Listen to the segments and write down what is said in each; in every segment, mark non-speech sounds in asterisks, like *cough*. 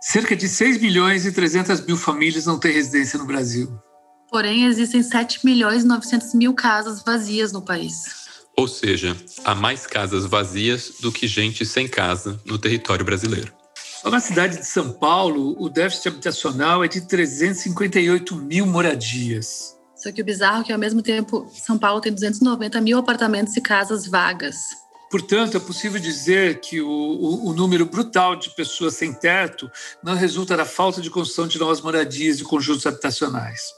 Cerca de 6 milhões e 300 mil famílias não têm residência no Brasil. Porém, existem 7 milhões e 900 mil casas vazias no país. Ou seja, há mais casas vazias do que gente sem casa no território brasileiro. Só na cidade de São Paulo, o déficit habitacional é de 358 mil moradias. Só que o bizarro é que, ao mesmo tempo, São Paulo tem 290 mil apartamentos e casas vagas. Portanto, é possível dizer que o, o, o, número brutal de pessoas sem teto não resulta da falta de construção de novas moradias e conjuntos habitacionais.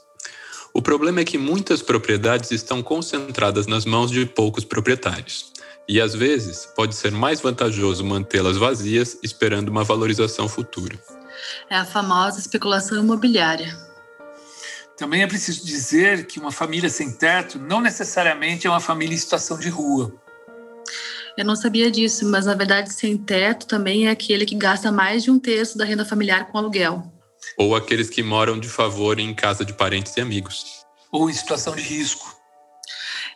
O problema é que muitas propriedades estão concentradas nas mãos de poucos proprietários. E às vezes pode ser mais vantajoso mantê-las vazias esperando uma valorização futura. É a famosa especulação imobiliária. Também é preciso dizer que uma família sem teto não necessariamente é uma família em situação de rua. Eu não sabia disso, mas na verdade, sem teto também é aquele que gasta mais de um terço da renda familiar com aluguel. Ou aqueles que moram de favor em casa de parentes e amigos. Ou em situação de risco.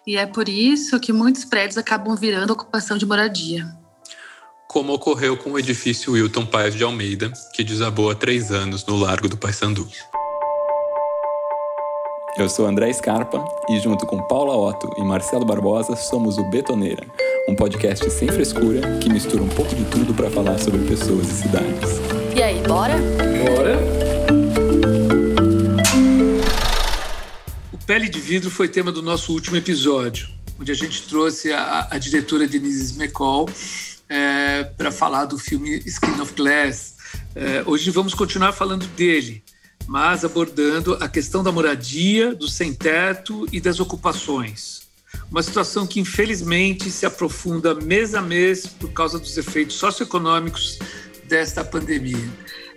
E é por isso que muitos prédios acabam virando ocupação de moradia. Como ocorreu com o edifício Wilton Paes de Almeida, que desabou há três anos no Largo do Paissandu. Eu sou André Scarpa e, junto com Paula Otto e Marcelo Barbosa, somos o Betoneira, um podcast sem frescura que mistura um pouco de tudo para falar sobre pessoas e cidades. E aí, bora? Bora! O Pele de Vidro foi tema do nosso último episódio, onde a gente trouxe a, a diretora Denise McCall é, para falar do filme Skin of Glass. É, hoje vamos continuar falando dele mas abordando a questão da moradia, do sem-teto e das ocupações. Uma situação que, infelizmente, se aprofunda mês a mês por causa dos efeitos socioeconômicos desta pandemia.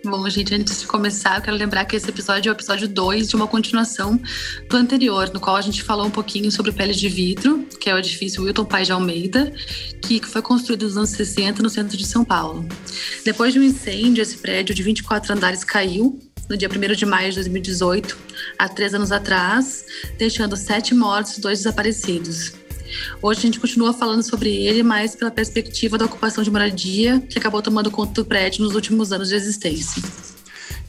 Bom, gente, antes de começar, eu quero lembrar que esse episódio é o episódio 2 de uma continuação do anterior, no qual a gente falou um pouquinho sobre Pele de Vidro, que é o edifício Wilton Pai de Almeida, que foi construído nos anos 60 no centro de São Paulo. Depois de um incêndio, esse prédio de 24 andares caiu no dia 1 de maio de 2018, há três anos atrás, deixando sete mortos e dois desaparecidos. Hoje a gente continua falando sobre ele, mas pela perspectiva da ocupação de moradia, que acabou tomando conta do prédio nos últimos anos de existência.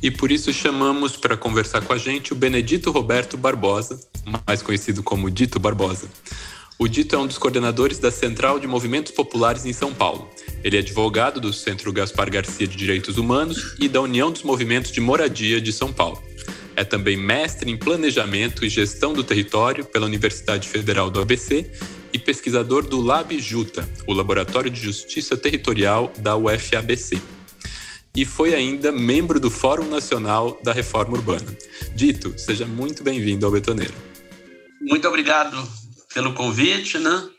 E por isso chamamos para conversar com a gente o Benedito Roberto Barbosa, mais conhecido como Dito Barbosa. O Dito é um dos coordenadores da Central de Movimentos Populares em São Paulo. Ele é advogado do Centro Gaspar Garcia de Direitos Humanos e da União dos Movimentos de Moradia de São Paulo. É também mestre em Planejamento e Gestão do Território pela Universidade Federal do ABC e pesquisador do LabJuta, o Laboratório de Justiça Territorial da UFABC. E foi ainda membro do Fórum Nacional da Reforma Urbana. Dito, seja muito bem-vindo ao Betoneiro. Muito obrigado pelo convite, né?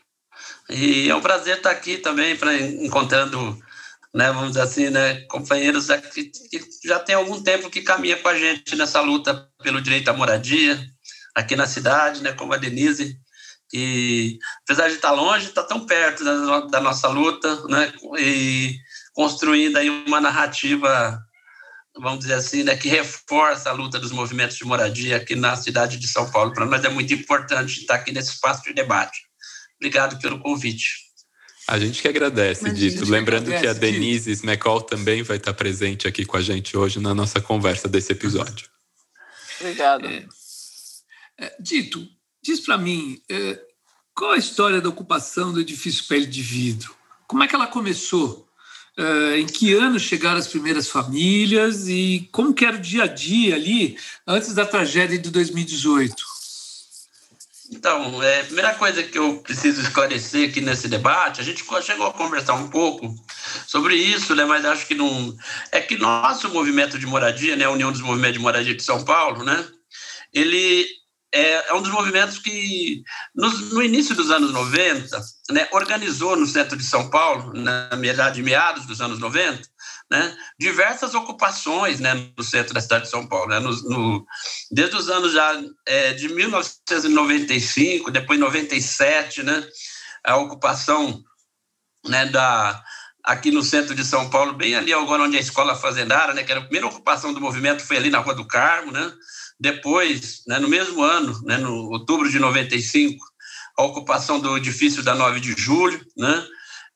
E é um prazer estar aqui também, para encontrando, né, vamos dizer assim, né, companheiros que, que já tem algum tempo que caminha com a gente nessa luta pelo direito à moradia aqui na cidade, né, como a Denise. E apesar de estar longe, está tão perto da, da nossa luta, né, e construindo aí uma narrativa vamos dizer assim, né, que reforça a luta dos movimentos de moradia aqui na cidade de São Paulo. Para nós é muito importante estar aqui nesse espaço de debate. Obrigado pelo convite. A gente que agradece, Mas Dito. Lembrando que, agradece, que a Denise Smecol também vai estar presente aqui com a gente hoje na nossa conversa desse episódio. Obrigado. É, é, Dito, diz para mim, é, qual a história da ocupação do edifício Pele de Vidro? Como é que ela começou? Uh, em que ano chegaram as primeiras famílias e como que era o dia a dia ali antes da tragédia de 2018? Então, é, a primeira coisa que eu preciso esclarecer aqui nesse debate, a gente chegou a conversar um pouco sobre isso, né, mas acho que não. É que nosso movimento de moradia, né, a União dos Movimentos de Moradia de São Paulo, né, ele é, é um dos movimentos que, no, início dos anos 90, né, organizou no centro de São Paulo, na metade, meados dos anos 90, né, diversas ocupações né, no centro da cidade de São Paulo. Né, no, no, desde os anos já é, de 1995, depois 97, né, a ocupação né, da, aqui no centro de São Paulo, bem ali agora onde a escola fazendária, né, que era a primeira ocupação do movimento, foi ali na Rua do Carmo, né, depois, né, no mesmo ano, né, no outubro de 95, a ocupação do edifício da 9 de julho, né,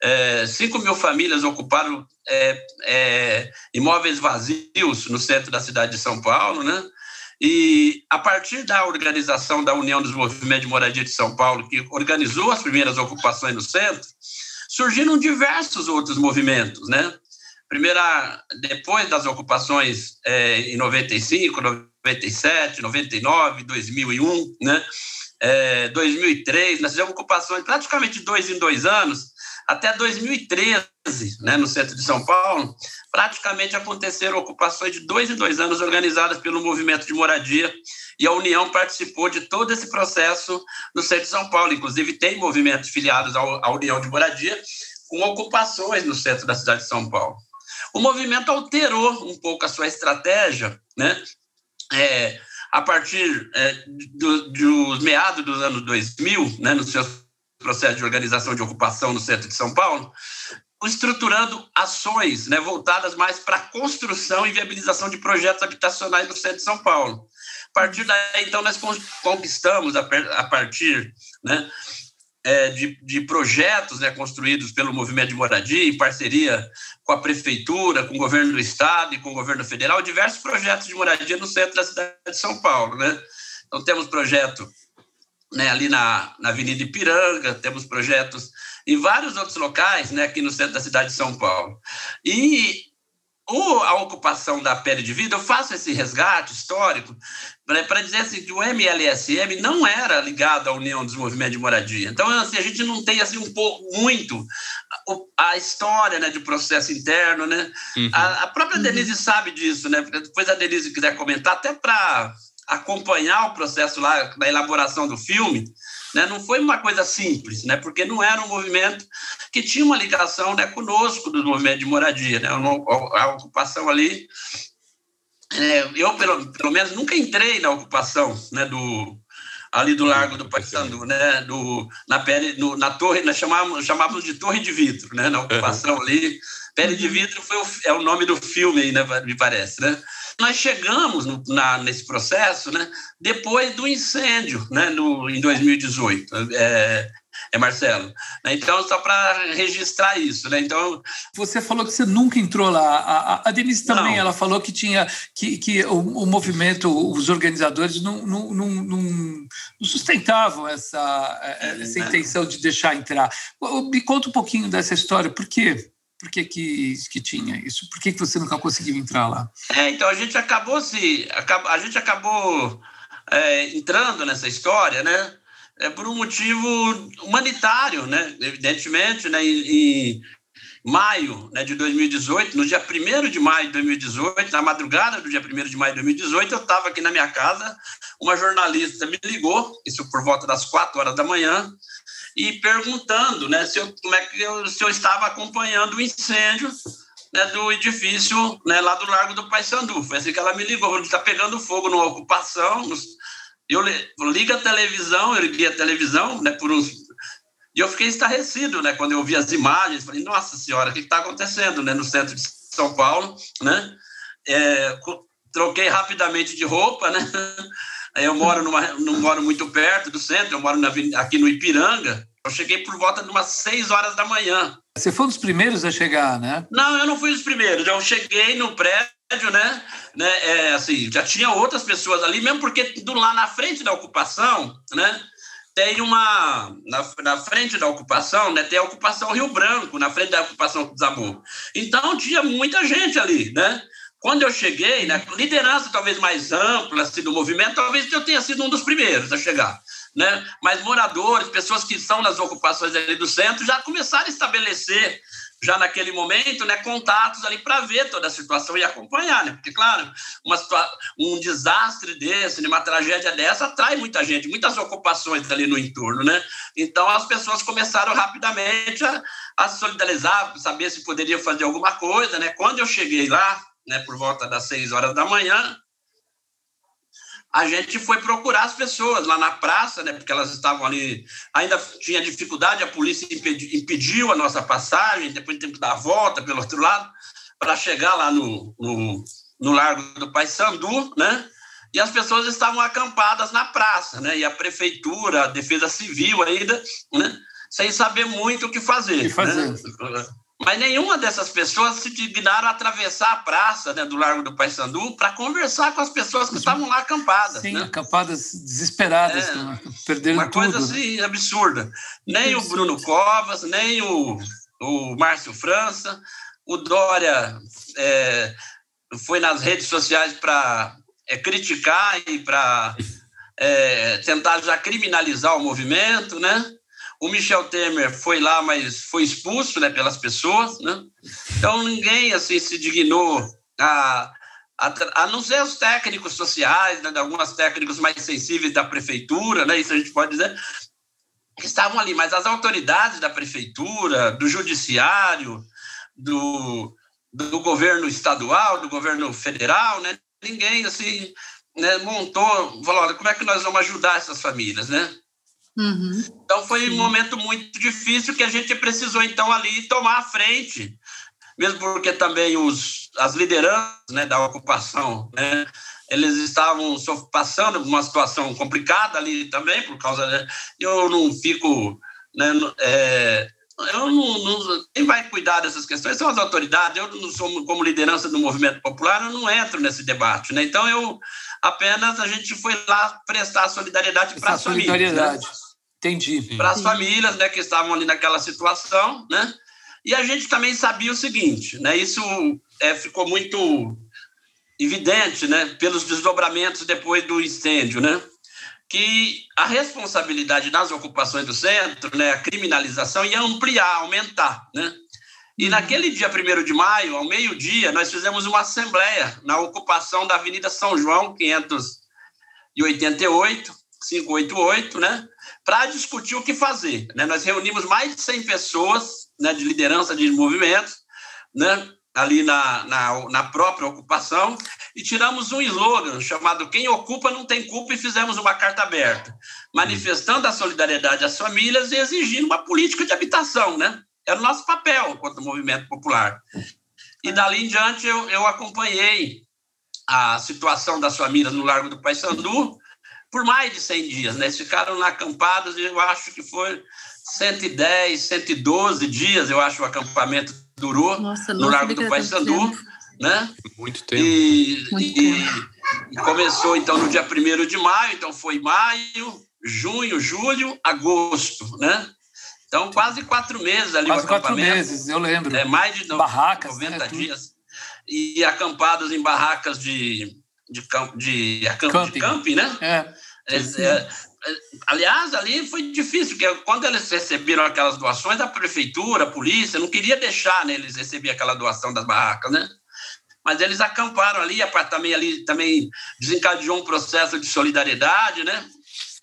é, 5 mil famílias ocuparam é, é, imóveis vazios no centro da cidade de São Paulo, né? E a partir da organização da União dos Movimentos de Moradia de São Paulo, que organizou as primeiras ocupações no centro, surgiram diversos outros movimentos, né? Primeira, depois das ocupações é, em 95, 97, 99, 2001, né? É, 2003, nós fizemos ocupações praticamente dois em dois anos, até 2013, né, no centro de São Paulo, praticamente aconteceram ocupações de dois em dois anos organizadas pelo movimento de moradia e a União participou de todo esse processo no centro de São Paulo. Inclusive, tem movimentos filiados à União de Moradia com ocupações no centro da cidade de São Paulo. O movimento alterou um pouco a sua estratégia, né? É, a partir é, do, dos meados dos anos 2000, né, nos seus processo de organização de ocupação no centro de São Paulo, estruturando ações né, voltadas mais para a construção e viabilização de projetos habitacionais no centro de São Paulo. A partir daí, então, nós conquistamos, a partir né, é, de, de, projetos né, construídos pelo movimento de moradia, em parceria com a prefeitura, com o governo do estado e com o governo federal, diversos projetos de moradia no centro da cidade de São Paulo. Né? Então, temos projeto né, ali na, na Avenida Ipiranga, temos projetos em vários outros locais, né, aqui no centro da cidade de São Paulo. E o, a ocupação da pele de vida, eu faço esse resgate histórico né, para dizer assim, que o MLSM não era ligado à União dos Movimentos de Moradia. Então, assim, a gente não tem assim, um pouco, muito a, a história né, de processo interno. Né? Uhum. A, a, própria Denise sabe disso, né? depois a Denise quiser comentar, até para acompanhar o processo lá da elaboração do filme, né, não foi uma coisa simples, né, porque não era um movimento que tinha uma ligação né, conosco do movimento de moradia, né, a ocupação ali. É, eu, pelo, pelo menos, nunca entrei na ocupação né, do, ali do Largo do Paissandu, né, do, na, pele, no, na torre, nós chamávamos, chamávamos de Torre de Vidro, né, na ocupação uhum. ali. Pele de Vidro foi o, é o nome do filme aí, né, me parece, né? Nós chegamos no, na, nesse processo né, depois do incêndio, né, no, em 2018. É, é Marcelo. Então, só para registrar isso, né? Então, você falou que você nunca entrou lá. A, a Denise também, não. ela falou que tinha que, que o, o movimento, os organizadores não, não, não, não sustentavam essa, essa é. intenção de deixar entrar. Me conta um pouquinho dessa história, por quê? Por que, que, que tinha isso? Por que, que você nunca conseguiu entrar lá? É, então a gente acabou se. A gente acabou é, entrando nessa história, né? É por um motivo humanitário, né? Evidentemente, né? Em, maio né, de 2018, no dia 1 de maio de 2018, na madrugada do dia 1 de maio de 2018, eu estava aqui na minha casa, uma jornalista me ligou, isso por volta das 4 horas da manhã, e perguntando né, se, eu, como é que eu, se eu estava acompanhando o incêndio né, do edifício né, lá do Largo do Paissandu. Foi assim que ela me ligou, está pegando fogo numa ocupação. Eu ligo a televisão, eu liguei a televisão né, por uns... E eu fiquei estarrecido né, quando eu vi as imagens. Falei, nossa senhora, o que está acontecendo né, no centro de São Paulo? Né? É, troquei rapidamente de roupa, né? *laughs* Eu moro numa, não moro muito perto do centro, eu moro na, aqui no Ipiranga. Eu cheguei por volta de umas 6 horas da manhã. Você foi um dos primeiros a chegar, né? Não, eu não fui um dos primeiros. Eu cheguei no prédio, né? né é, assim, já tinha outras pessoas ali, mesmo porque do lá na frente da ocupação, né? Tem uma. Na, na frente da ocupação, né? Tem a ocupação Rio Branco, na frente da ocupação Desamor. Então tinha muita gente ali, né? Quando eu cheguei, né, liderança talvez mais ampla assim, do movimento, talvez eu tenha sido um dos primeiros a chegar. Né? Mas moradores, pessoas que estão nas ocupações ali do centro, já começaram a estabelecer, já naquele momento, né, contatos ali para ver toda a situação e acompanhar. Né? Porque, claro, uma um desastre desse, né, uma tragédia dessa, atrai muita gente, muitas ocupações ali no entorno. Né? Então, as pessoas começaram rapidamente a, a solidarizar, saber se poderiam fazer alguma coisa. Né? Quando eu cheguei lá, né, por volta das seis horas da manhã, a gente foi procurar as pessoas lá na praça, né, porque elas estavam ali, ainda tinha dificuldade, a polícia impedi, impediu a nossa passagem, depois teve que dar a volta pelo outro lado, para chegar lá no, no, no Largo do Paissandu, né, e as pessoas estavam acampadas na praça, né, e a prefeitura, a defesa civil ainda, né, sem saber muito o que fazer. O que fazer. Né? Mas nenhuma dessas pessoas se dignaram a atravessar a praça né, do Largo do Paissandu para conversar com as pessoas que estavam lá acampadas. Sim, né? acampadas desesperadas, é, né? perderam uma tudo. Uma coisa assim absurda. Nem o Bruno Covas, nem o, o Márcio França, o Dória é, foi nas redes sociais para é, criticar e para é, tentar já criminalizar o movimento, né? O Michel Temer foi lá, mas foi expulso né, pelas pessoas, né? Então ninguém assim se dignou a, a, a não ser os técnicos sociais, né, alguns técnicos mais sensíveis da prefeitura, né? Isso a gente pode dizer que estavam ali, mas as autoridades da prefeitura, do judiciário, do, do governo estadual, do governo federal, né? Ninguém assim né, montou, falou, olha, como é que nós vamos ajudar essas famílias, né? Uhum. Então foi Sim. um momento muito difícil que a gente precisou então ali tomar a frente, mesmo porque também os as lideranças né, da ocupação, né, eles estavam passando por uma situação complicada ali também por causa de, eu não fico né, é, eu não, não, quem vai cuidar dessas questões são as autoridades. Eu não sou como liderança do movimento popular, eu não entro nesse debate, né? Então eu apenas a gente foi lá prestar solidariedade para as famílias. Né? Entendi. Para as famílias né, que estavam ali naquela situação, né? E a gente também sabia o seguinte, né? Isso é, ficou muito evidente, né? Pelos desdobramentos depois do incêndio, né? Que a responsabilidade nas ocupações do centro, né? A criminalização ia ampliar, aumentar, né? E naquele dia 1 de maio, ao meio-dia, nós fizemos uma assembleia na ocupação da Avenida São João, 588, 588, né? Para discutir o que fazer. Né? Nós reunimos mais de 100 pessoas né, de liderança de movimentos, né, ali na, na, na, própria ocupação, e tiramos um slogan chamado Quem Ocupa Não Tem Culpa, e fizemos uma carta aberta, manifestando a solidariedade às famílias e exigindo uma política de habitação. Né? Era o nosso papel enquanto movimento popular. E dali em diante eu, eu acompanhei a situação das famílias no Largo do Paissandu, por mais de 100 dias, né? Eles ficaram lá acampados, eu acho que foi 110, 112 dias, eu acho, o acampamento durou Nossa, no Largo do Paissandu, né? Muito tempo. E, Muito e, tempo. e começou, então, no dia 1 de maio, então foi maio, junho, julho, agosto, né? Então, quase quatro meses ali quase o acampamento. quatro meses, eu lembro. É, mais de Barracas, 90 né, dias. E acampados em barracas de, de, camp, de, de, camping. de camping, né? É. É, é, aliás, ali foi difícil, porque quando eles receberam aquelas doações, a prefeitura, a polícia, não queria deixar né, eles receber aquela doação das barracas, né? Mas eles acamparam ali, a também ali também desencadeou um processo de solidariedade, né?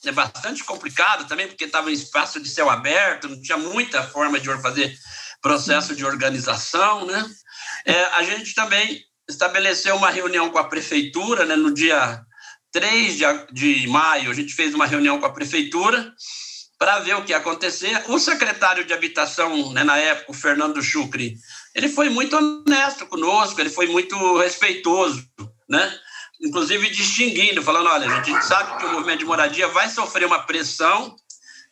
É bastante complicado também, porque estava em espaço de céu aberto, não tinha muita forma de fazer processo de organização, né? É, a gente também estabeleceu uma reunião com a prefeitura, né, no dia 3 de, de maio, a gente fez uma reunião com a prefeitura para ver o que ia acontecer. O secretário de Habitação, né, na época, o Fernando Chucri, ele foi muito honesto conosco, ele foi muito respeitoso, né? inclusive distinguindo, falando, olha, a gente sabe que o movimento de moradia vai sofrer uma pressão,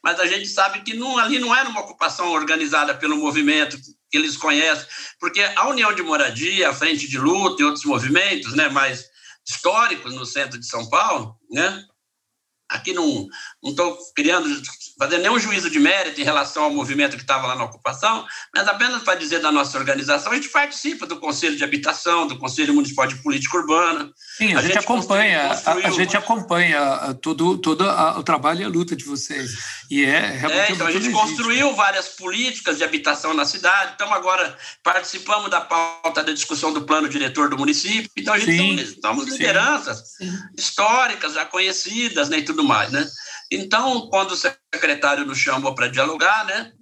mas a gente sabe que não, ali não era uma ocupação organizada pelo movimento que eles conhecem, porque a União de Moradia, a Frente de Luta e outros movimentos, né, mais históricos no centro de São Paulo, né? Aqui não estou criando, fazendo nenhum juízo de mérito em relação ao movimento que estava lá na ocupação, mas apenas para dizer da nossa organização, a gente participa do Conselho de Habitação, do Conselho Municipal de Política Urbana. Sim, a, a gente, gente, acompanha, construiu, a, a, gente acompanha todo, todo o trabalho e a luta de vocês. E é realmente é, então a gente legítimo. construiu várias políticas de habitação na cidade, então agora participamos da pauta da discussão do plano diretor do município, então a gente sim, somos lideranças sim. históricas, já conhecidas, né, e tudo mais, né? Então, quando o secretário nos chamou para dialogar, né,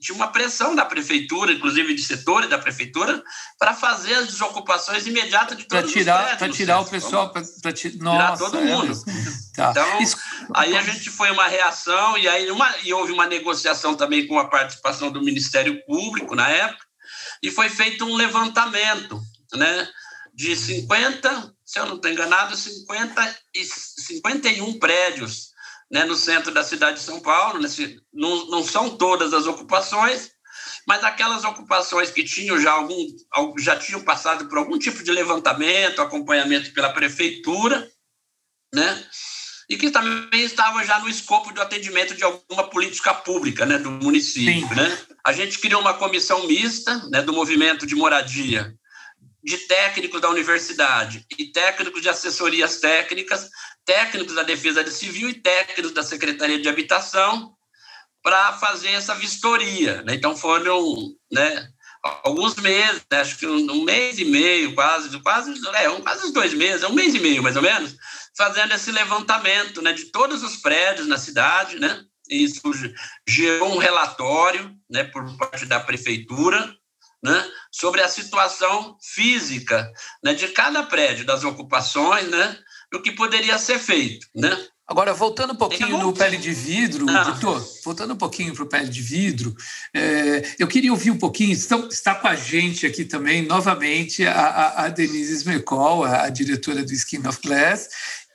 tinha uma pressão da prefeitura, inclusive de setores da prefeitura, para fazer as desocupações imediatas de todos pra tirar, Para tirar o pessoal, para tirar todo mundo. É, tá. Então, Isso... aí a gente foi uma reação e aí uma, e houve uma negociação também com a participação do Ministério Público na época, e foi feito um levantamento, né, de 50, se eu não estou enganado, 50 e 51 prédios né, no centro da cidade de São Paulo. Nesse, não, não são todas as ocupações, mas aquelas ocupações que tinham já algum já tinham passado por algum tipo de levantamento, acompanhamento pela prefeitura, né? E que também estavam já no escopo do atendimento de alguma política pública, né, do município, Sim. né? A gente criou uma comissão mista, né, do movimento de moradia, de técnicos da universidade e técnicos de assessorias técnicas, técnicos da Defesa Civil e técnicos da Secretaria de Habitação, para fazer essa vistoria. Né? Então foram né, alguns meses, né? acho que um, mês e meio, quase, quase, é, um, quase dois meses, um mês e meio mais ou menos, fazendo esse levantamento né, de todos os prédios na cidade, né? Isso gerou um relatório, né, por parte da prefeitura, né, sobre a situação física, né, de cada prédio, das ocupações, né, o que poderia ser feito, né? Agora, voltando um pouquinho no pele de vidro, ah. Vitor, voltando um pouquinho para o pele de vidro, é, eu queria ouvir um pouquinho, está, está com a gente aqui também, novamente, a, a Denise Smecol, a, a diretora do Skin of Glass,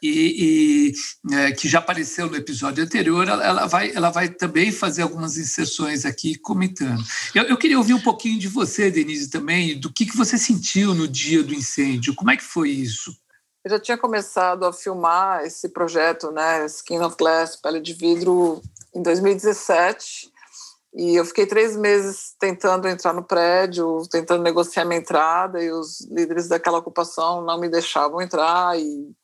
e, e é, que já apareceu no episódio anterior, ela, ela, vai, ela vai também fazer algumas inserções aqui comentando. Eu, eu, queria ouvir um pouquinho de você, Denise, também, do que, que você sentiu no dia do incêndio, como é que foi isso? Eu já tinha começado a filmar esse projeto, né, Skin of Glass, Pele de Vidro, em 2017. E eu fiquei três meses tentando entrar no prédio, tentando negociar minha entrada, e os líderes daquela ocupação não me deixavam entrar, e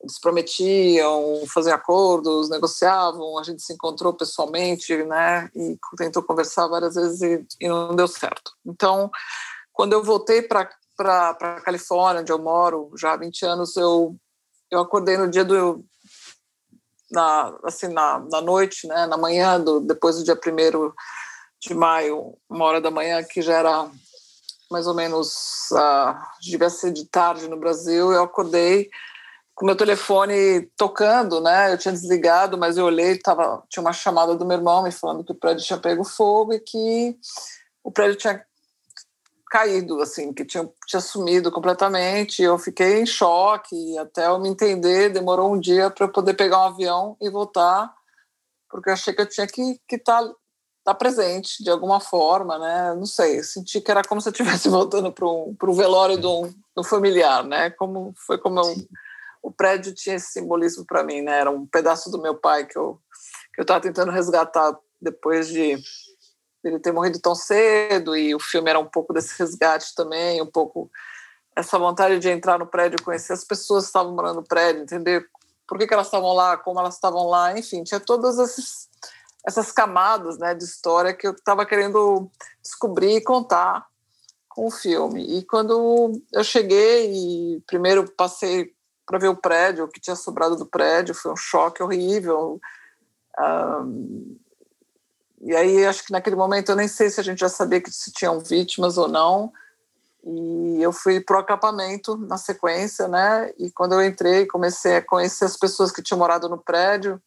eles prometiam fazer acordos, negociavam, a gente se encontrou pessoalmente, né, e tentou conversar várias vezes e, e não deu certo. Então, quando eu voltei para para a Califórnia, onde eu moro já há 20 anos, eu, eu acordei no dia do. Na, assim, na, na noite, né, na manhã, do, depois do dia 1 de maio, uma hora da manhã, que já era mais ou menos. Uh, devia ser de tarde no Brasil, eu acordei com meu telefone tocando, né? Eu tinha desligado, mas eu olhei, tava, tinha uma chamada do meu irmão me falando que o prédio tinha pego fogo e que o prédio tinha caído, assim, que tinha, tinha sumido completamente. Eu fiquei em choque, até eu me entender, demorou um dia para eu poder pegar um avião e voltar, porque eu achei que eu tinha que estar tá, tá presente de alguma forma, né? Não sei, senti que era como se eu estivesse *laughs* voltando para o velório de um, de um, familiar, né? Como foi como eu, o prédio tinha esse simbolismo para mim, né? Era um pedaço do meu pai que eu que eu estava tentando resgatar depois de ele ter morrido tão cedo e o filme era um pouco desse resgate também, um pouco essa vontade de entrar no prédio, conhecer as pessoas que estavam morando no prédio, entender por que, que elas estavam lá, como elas estavam lá, enfim, tinha todas esses, essas camadas né, de história que eu estava querendo descobrir e contar com o filme. E quando eu cheguei e primeiro passei para ver o prédio, o que tinha sobrado do prédio, foi um choque horrível. Um, e aí, acho que naquele momento, eu nem sei se a gente já sabia que se tinham vítimas ou não. E eu fui pro acampamento na sequência, né? E quando eu entrei, comecei a conhecer as pessoas que tinham morado no prédio,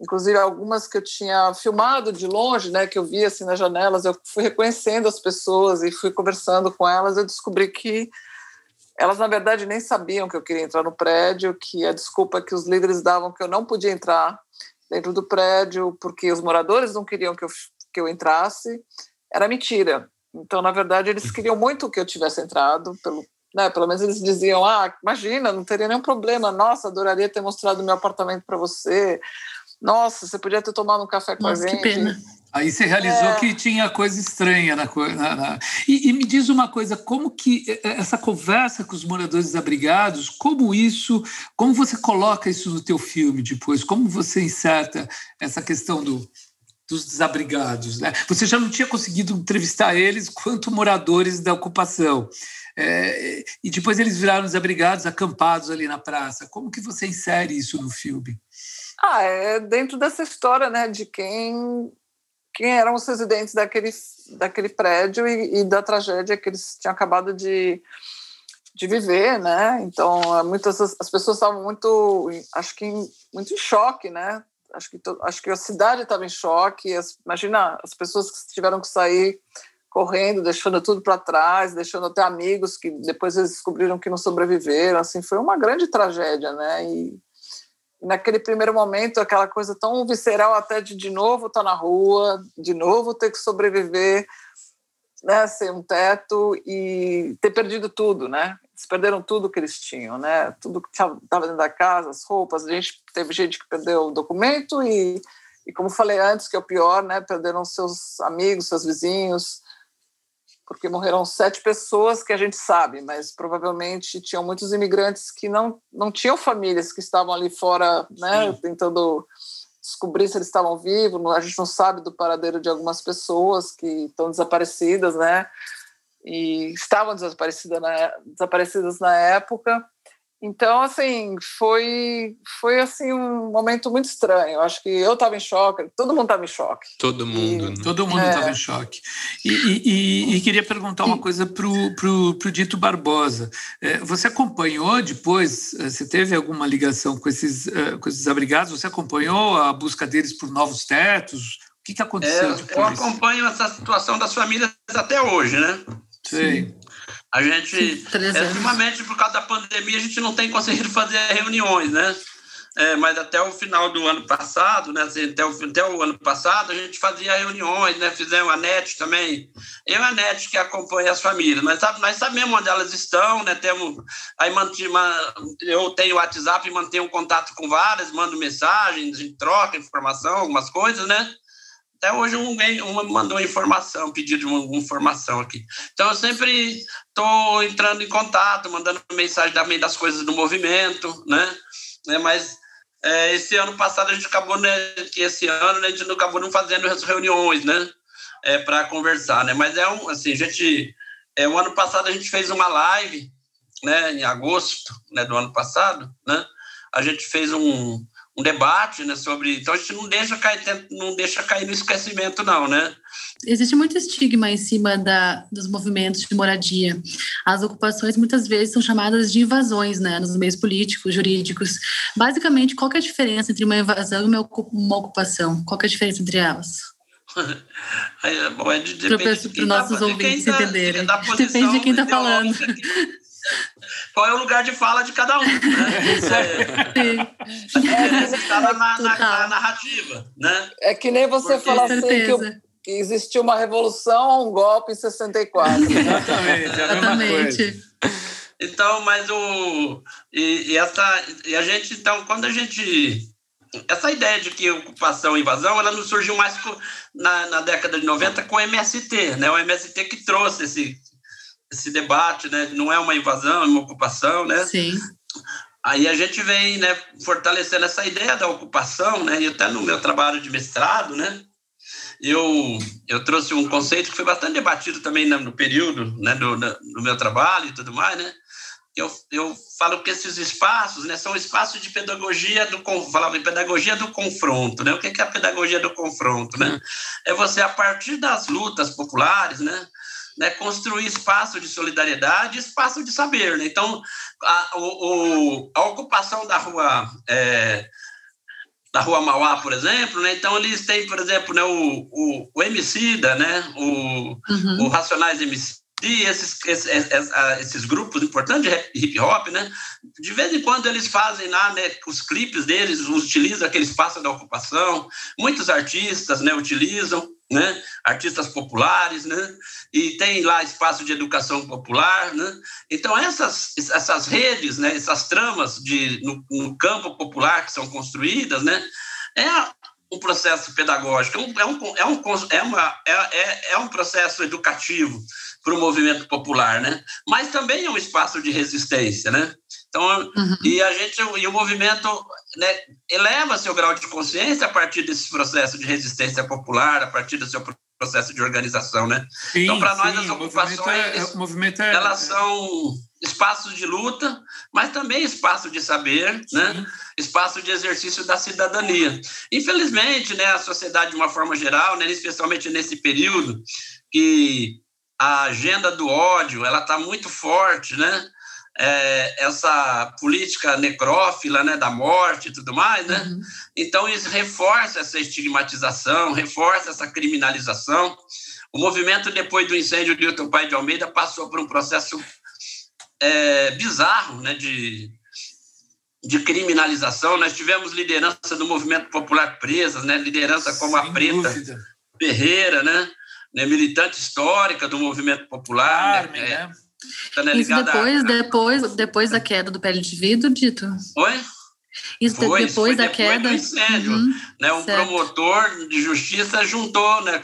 inclusive algumas que eu tinha filmado de longe, né? Que eu via assim nas janelas. Eu fui reconhecendo as pessoas e fui conversando com elas. Eu descobri que elas, na verdade, nem sabiam que eu queria entrar no prédio, que a desculpa que os líderes davam que eu não podia entrar dentro do prédio porque os moradores não queriam que eu, que eu entrasse, era mentira. Então, na verdade, eles queriam muito que eu tivesse entrado, pelo, né, pelo menos eles diziam: ah, imagina, não teria nenhum problema, nossa, adoraria ter mostrado meu apartamento para você, nossa, você podia ter tomado um café com nossa, a gente. Que pena. Aí você realizou é. que tinha coisa estranha na coisa. E, e, me diz uma coisa, como que essa conversa com os moradores desabrigados, como isso, como você coloca isso no teu filme depois? Como você inserta essa questão do, dos desabrigados? Né? Você já não tinha conseguido entrevistar eles quanto moradores da ocupação. É, e depois eles viraram desabrigados, acampados ali na praça. Como que você insere isso no filme? Ah, é dentro dessa história, né, de quem quem eram os residentes daquele, daquele prédio e, e, da tragédia que eles tinham acabado de, de viver, né? Então, muitas as pessoas estavam muito, acho que muito em choque, né? Acho que acho que a cidade estava em choque. As, imagina as pessoas que tiveram que sair correndo, deixando tudo para trás, deixando até amigos que depois eles descobriram que não sobreviveram. Assim, foi uma grande tragédia, né? E naquele primeiro momento, aquela coisa tão visceral até de de novo estar tá na rua, de novo ter que sobreviver, né, sem um teto e ter perdido tudo, né? Eles perderam tudo que eles tinham, né? Tudo que estava dentro da casa, as roupas. A gente teve gente que perdeu o documento e, e como falei antes, que é o pior, né? Perderam seus amigos, seus vizinhos, porque morreram sete pessoas que a gente sabe, mas provavelmente tinham muitos imigrantes que não, não tinham famílias que estavam ali fora, né, tentando descobrir se eles estavam vivos. A gente não sabe do paradeiro de algumas pessoas que estão desaparecidas, né, e estavam desaparecidas na, desaparecidas na época. Então, assim, foi, foi assim um momento muito estranho. Eu acho que eu estava em choque, todo mundo estava em choque. Todo mundo. E, né? Todo mundo estava é. em choque. E, e, e, queria perguntar uma coisa para o pro, pro Dito Barbosa. É, você acompanhou depois, é, você teve alguma ligação com esses, é, com esses abrigados? Você acompanhou a busca deles por novos tetos? O que, que aconteceu é, depois? Eu acompanho essa situação das famílias até hoje, né? Sim. A gente, é, ultimamente, por causa da pandemia, a gente não tem conseguido fazer reuniões, né? É, mas até o final do ano passado, né, assim, até, o, até o ano passado, a gente fazia reuniões, né, fizemos a NET também, eu e a NET que acompanha as famílias, nós, sabe, nós sabemos onde elas estão, né, temos, aí uma eu tenho o WhatsApp e mantenho um contato com várias, mando mensagens, a gente troca informação, algumas coisas, né, até hoje um, uma mandou informação, pedido uma informação aqui. Então eu sempre estou entrando em contato, mandando mensagem também das coisas do movimento, né? né? Mas é, esse ano passado a gente acabou, né, que esse ano né, a gente não acabou não fazendo as reuniões, né? É, para conversar, né? Mas é um, assim, a gente, é, o ano passado a gente fez uma live, né, em agosto, né, do ano passado, né? A gente fez um, um debate né, sobre. Então a gente não deixa cair, não deixa cair no esquecimento, não, né? Existe muito estigma em cima da, dos movimentos de moradia. As ocupações muitas vezes são chamadas de invasões, né, nos meios políticos, jurídicos. Basicamente, qual é a diferença entre uma invasão e uma ocupação? Qual é a diferença entre elas? *laughs* bom, é de, para os tá nossos ouvintes tá, entenderem. Depende de quem está falando. Qual é o lugar de fala de cada um. Né? Isso é, está na, na, na, narrativa. Né? É que nem você Porque, falar assim que, que, existiu uma revolução um golpe em 64. Exatamente, é a mesma coisa. Então, mas o. E, e, essa, e a gente, então, quando a gente. Essa ideia de que ocupação e invasão, ela não surgiu mais na, na década de 90 com o MST, né? O MST que trouxe esse, esse debate, né? Não é uma invasão, é uma ocupação, né? Sim. Aí a gente vem, né, fortalecendo essa ideia da ocupação, né? E até no meu trabalho de mestrado, né? Eu, eu trouxe um conceito que foi bastante debatido também no período, né, do, do meu trabalho e tudo mais, né? Eu, eu falo que esses espaços, né, são espaços de pedagogia do falava em pedagogia do confronto, né? O que é a pedagogia do confronto, né? Hum. É você a partir das lutas populares, né? Né, construir espaço de solidariedade, espaço de saber. Né? Então, a, o, a ocupação da rua é, da rua Mauá, por exemplo, né? Então eles têm, por exemplo, né, o, o, o Emicida, né? O, uhum. o Racionais MC, esses, esses, esses, esses, grupos importantes de hip hop, né? De vez em quando eles fazem lá, né? Os clipes deles utilizam aquele espaço da ocupação. Muitos artistas, né? Utilizam né? artistas populares, né? e tem lá espaço de educação popular. Né? Então, essas, essas redes, né? essas tramas de, no, no campo popular que são construídas, né? é um processo pedagógico, é um, é um, é, é, uma, é, é, é um processo educativo para o movimento popular, né? mas também é um espaço de resistência. Né? Então, uhum. e a gente, e o movimento né, eleva seu grau de consciência a partir desse processo de resistência popular, a partir do seu processo de organização, né? Sim, então, para nós, as ocupações, é, movimento é, elas são espaços de luta, mas também espaço de saber, né? Espaço de exercício da cidadania. Infelizmente, né, a sociedade de uma forma geral, né, especialmente nesse período que a agenda do ódio, ela está muito forte, né? É, essa política necrófila, né, da morte e tudo mais, né? Uhum. Então isso reforça essa estigmatização, reforça essa criminalização. O movimento depois do incêndio de Hilton Pai de Almeida passou por um processo é, bizarro, né, de de criminalização. Nós tivemos liderança do movimento popular presas, né? liderança como Sem a Preta dúvida. Ferreira, né? né? militante histórica do movimento popular. Carmen, né? né? Tá, né, Isso depois, a... depois, depois da queda do pele de vidro, Dito? Oi? Isso foi, depois foi da depois queda. Do incêndio. Uhum, né? Um certo. promotor de justiça juntou, né?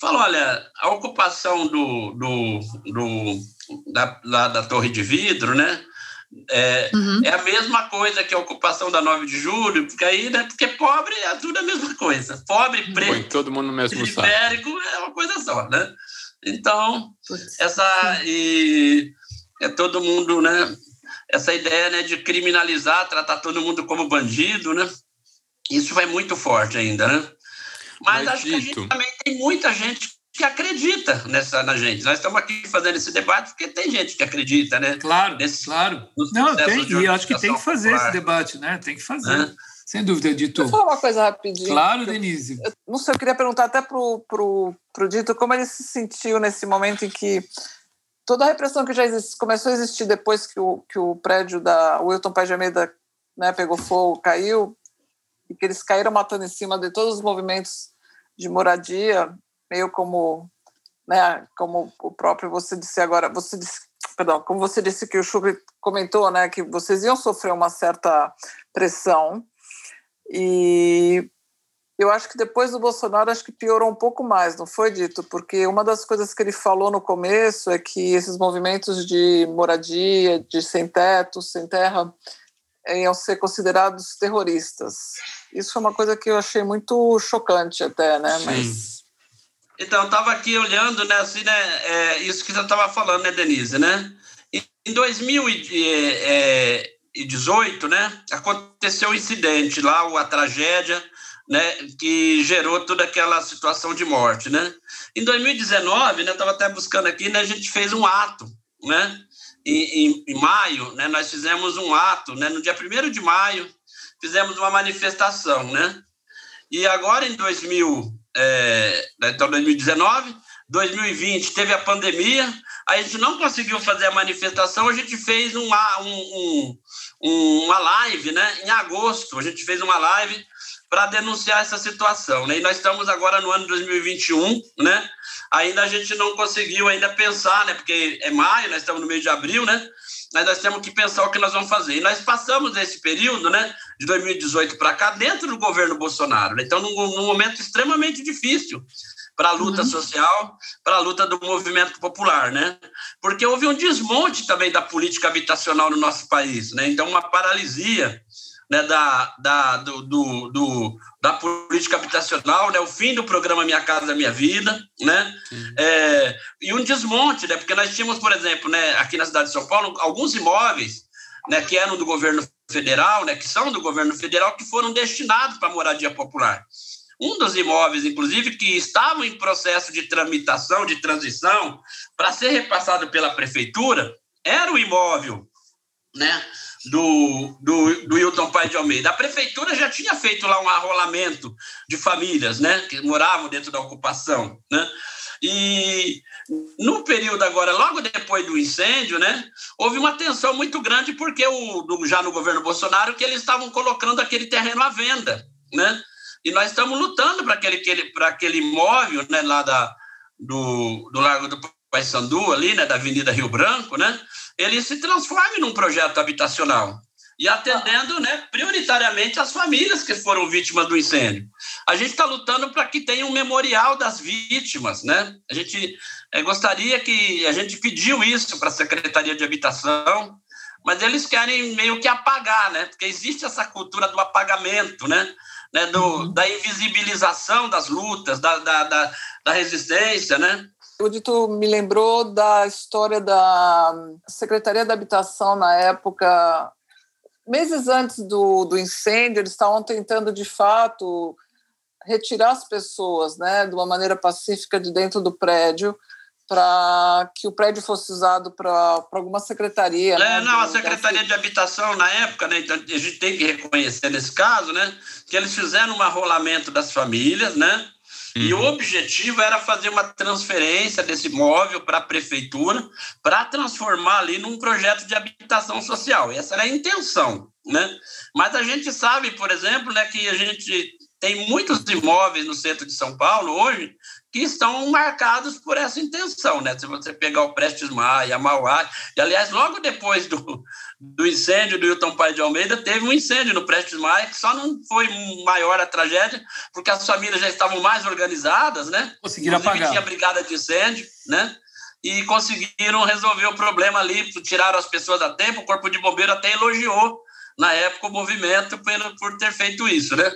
Falou: olha, a ocupação do, do, do, da, lá da Torre de Vidro, né? É, uhum. é a mesma coisa que a ocupação da 9 de julho, porque aí, né, porque pobre é tudo a mesma coisa. Pobre, preto, Põe todo mundo no mesmo periférico é uma coisa só, né? Então, essa e é todo mundo, né? Essa ideia né, de criminalizar, tratar todo mundo como bandido, né? Isso vai muito forte ainda, né? Mas, Mas acho dito. que a gente também tem muita gente que acredita nessa na gente. Nós estamos aqui fazendo esse debate porque tem gente que acredita, né? Claro, Nesse, claro. Não, tem, e acho que tem que fazer popular. esse debate, né? Tem que fazer. É. Sem dúvida, Dito. Deixa eu falar uma coisa rapidinho. Claro, Denise. Eu, não sei, eu queria perguntar até pro, pro, pro Dito como ele se sentiu nesse momento em que toda a repressão que já existe, começou a existir depois que o, que o prédio da Wilton Paz de Almeida né, pegou fogo, caiu, e que eles caíram matando em cima de todos os movimentos de moradia, meio como, né, como o próprio você disse agora, você disse, perdão, como você disse que o Chugri comentou, né, que vocês iam sofrer uma certa pressão e eu acho que depois do Bolsonaro acho que piorou um pouco mais, não foi dito? Porque uma das coisas que ele falou no começo é que esses movimentos de moradia, de sem teto, sem terra, iam ser considerados terroristas. Isso foi uma coisa que eu achei muito chocante até, né? Sim. Mas então, eu estava aqui olhando, né, assim, né, é, isso que você estava falando, né, Denise, né? Em 2018, né, aconteceu um incidente lá, a tragédia, né, que gerou toda aquela situação de morte, né? Em 2019, né, estava até buscando aqui, né, a gente fez um ato, né? Em, em, em maio, né, nós fizemos um ato, né, no dia 1 de maio, fizemos uma manifestação, né? E agora em 2000 é, então 2019, 2020 teve a pandemia, a gente não conseguiu fazer a manifestação, a gente fez uma, um, um, uma live, né? Em agosto, a gente fez uma live para denunciar essa situação, né? E nós estamos agora no ano 2021, né? Ainda a gente não conseguiu ainda pensar, né? Porque é maio, nós estamos no mês de abril, né? Mas nós temos que pensar o que nós vamos fazer. E nós passamos esse período, né? De 2018 para cá, dentro do governo Bolsonaro. Né? Então, num, num momento extremamente difícil para a luta uhum. social, para a luta do movimento popular, né? Porque houve um desmonte também da política habitacional no nosso país, né? Então, uma paralisia né, da, da, do, do, do, da política habitacional, né, o fim do programa Minha Casa Minha Vida, né, é, e um desmonte, né, porque nós tínhamos, por exemplo, né, aqui na cidade de São Paulo, alguns imóveis né, que eram do governo federal, né, que são do governo federal, que foram destinados para moradia popular. Um dos imóveis, inclusive, que estavam em processo de tramitação, de transição, para ser repassado pela prefeitura, era o imóvel né, do, do, do Hilton Pai de Almeida. A prefeitura já tinha feito lá um arrolamento de famílias, né, que moravam dentro da ocupação, né? E no período agora, logo depois do incêndio, né, houve uma tensão muito grande porque o, já no governo Bolsonaro que eles estavam colocando aquele terreno à venda, né? E nós estamos lutando para aquele, aquele, aquele imóvel, né, lá da, do, do Largo do Paissandu, ali, né, da Avenida Rio Branco, né? ele se transforme num projeto habitacional e atendendo né, prioritariamente as famílias que foram vítimas do incêndio. A gente está lutando para que tenha um memorial das vítimas. Né? A gente é, gostaria que a gente pediu isso para a Secretaria de Habitação, mas eles querem meio que apagar, né? porque existe essa cultura do apagamento, né? Né do, uhum. da invisibilização das lutas, da, da, da, da resistência, né? O Dito me lembrou da história da Secretaria da Habitação na época, meses antes do, do incêndio, eles estavam tentando de fato retirar as pessoas, né, de uma maneira pacífica de dentro do prédio para que o prédio fosse usado para alguma secretaria. É, né, não, a Secretaria de Habitação, na época, né, então, a gente tem que reconhecer nesse caso, né, que eles fizeram um arrolamento das famílias, né, Uhum. E o objetivo era fazer uma transferência desse imóvel para a prefeitura para transformar ali num projeto de habitação social. Essa era a intenção, né? Mas a gente sabe, por exemplo, né, que a gente tem muitos imóveis no centro de São Paulo hoje que estão marcados por essa intenção, né? Se você pegar o Prestes Maia, Mauá, e aliás, logo depois do, do incêndio do Hilton Pai de Almeida, teve um incêndio no Prestes Maia, que só não foi maior a tragédia, porque as famílias já estavam mais organizadas, né? Conseguiram Inclusive, apagar. tinha brigada de incêndio, né? E conseguiram resolver o problema ali, tiraram as pessoas a tempo, o Corpo de Bombeiro até elogiou na época, o movimento por, por ter feito isso. Né?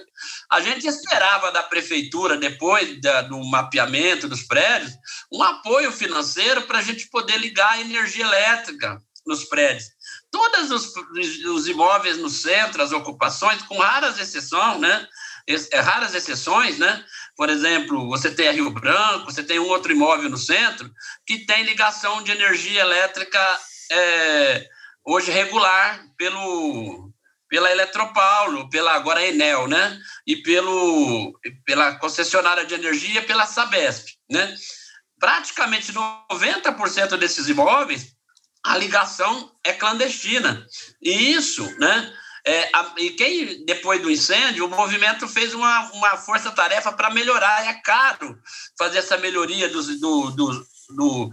A gente esperava da prefeitura, depois da, do mapeamento dos prédios, um apoio financeiro para a gente poder ligar a energia elétrica nos prédios. Todos os, os imóveis no centro, as ocupações, com raras exceções, né? É, raras exceções, né? Por exemplo, você tem a Rio Branco, você tem um outro imóvel no centro que tem ligação de energia elétrica é, hoje regular pelo pela Eletropaulo, pela agora Enel, né? E pelo pela concessionária de energia, pela Sabesp, né? Praticamente 90% desses imóveis a ligação é clandestina. E isso, né? É, a, e quem, depois do incêndio, o movimento fez uma, uma força-tarefa para melhorar. É caro fazer essa melhoria dos, do, do, do,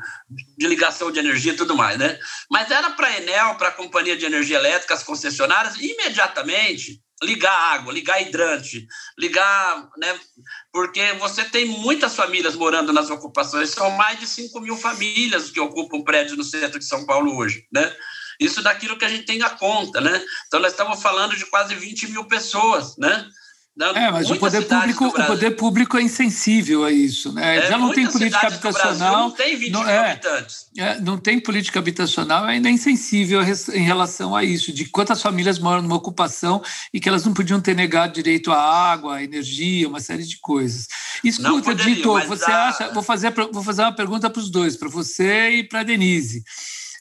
de ligação de energia e tudo mais, né? Mas era para a Enel, para a Companhia de Energia Elétrica, as concessionárias, imediatamente ligar água, ligar hidrante, ligar, né? Porque você tem muitas famílias morando nas ocupações, são mais de 5 mil famílias que ocupam prédios no centro de São Paulo hoje, né? Isso daquilo que a gente tem a conta, né? Então, nós estamos falando de quase 20 mil pessoas, né? Não, é, mas o poder, público, o poder público é insensível a isso. Né? É, Já não tem política habitacional. não tem 20 não, é, habitantes. É, não tem política habitacional, ainda é insensível em relação a isso, de quantas famílias moram numa ocupação e que elas não podiam ter negado direito à água, à energia, uma série de coisas. Escuta, Dito, você a... acha. Vou fazer, vou fazer uma pergunta para os dois, para você e para a Denise.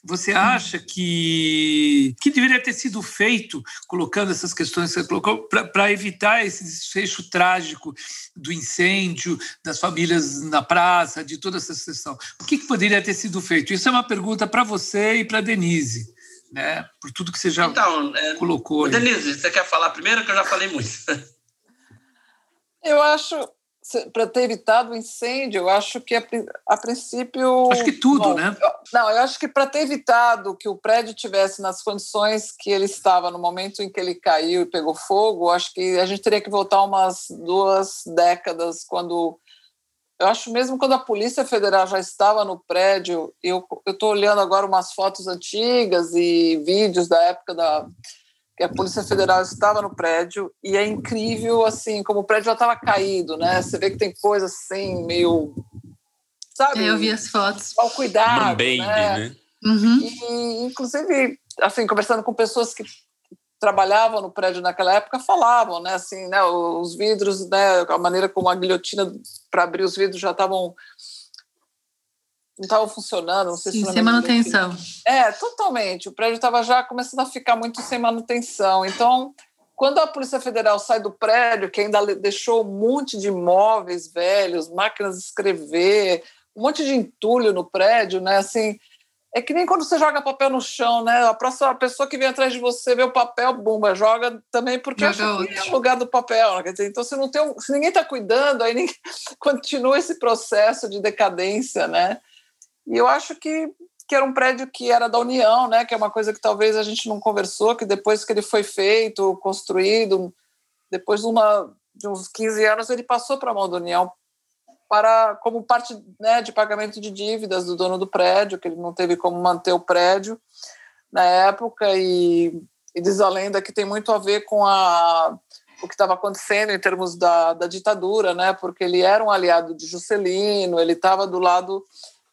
Você acha que, que deveria ter sido feito, colocando essas questões que você colocou, para evitar esse desfecho trágico do incêndio, das famílias na praça, de toda essa sessão? O que, que poderia ter sido feito? Isso é uma pergunta para você e para Denise. Né? Por tudo que você já então, é, colocou. Denise, você quer falar primeiro que eu já falei muito? Eu acho para ter evitado o incêndio, eu acho que a, a princípio. Acho que tudo, bom, né? Eu, não, eu acho que para ter evitado que o prédio tivesse nas condições que ele estava no momento em que ele caiu e pegou fogo, acho que a gente teria que voltar umas duas décadas, quando. Eu acho mesmo quando a Polícia Federal já estava no prédio, eu estou olhando agora umas fotos antigas e vídeos da época da que a Polícia Federal estava no prédio e é incrível, assim, como o prédio já estava caído, né? Você vê que tem coisas assim, meio. Sabe? É, eu vi as fotos. Mal cuidado. Band, né? né? Uhum. E, inclusive, assim, conversando com pessoas que trabalhavam no prédio naquela época falavam, né, assim, né, os vidros, né, a maneira como a guilhotina para abrir os vidros já estavam não estavam funcionando, não sei Sim, se sem manutenção. É, totalmente. O prédio estava já começando a ficar muito sem manutenção. Então, quando a Polícia Federal sai do prédio, que ainda deixou um monte de imóveis velhos, máquinas de escrever, um monte de entulho no prédio, né? Assim, é que nem quando você joga papel no chão, né? A próxima pessoa que vem atrás de você vê o papel, bumba, joga também porque joga é o lugar do papel. Né? Quer dizer, então, se, não tem um, se ninguém está cuidando, aí ninguém, *laughs* continua esse processo de decadência, né? E eu acho que, que era um prédio que era da União, né, que é uma coisa que talvez a gente não conversou, que depois que ele foi feito, construído, depois de, uma, de uns 15 anos, ele passou para a mão da União para como parte né, de pagamento de dívidas do dono do prédio, que ele não teve como manter o prédio na época, e, e diz a lenda que tem muito a ver com a, o que estava acontecendo em termos da, da ditadura, né, porque ele era um aliado de Juscelino, ele estava do lado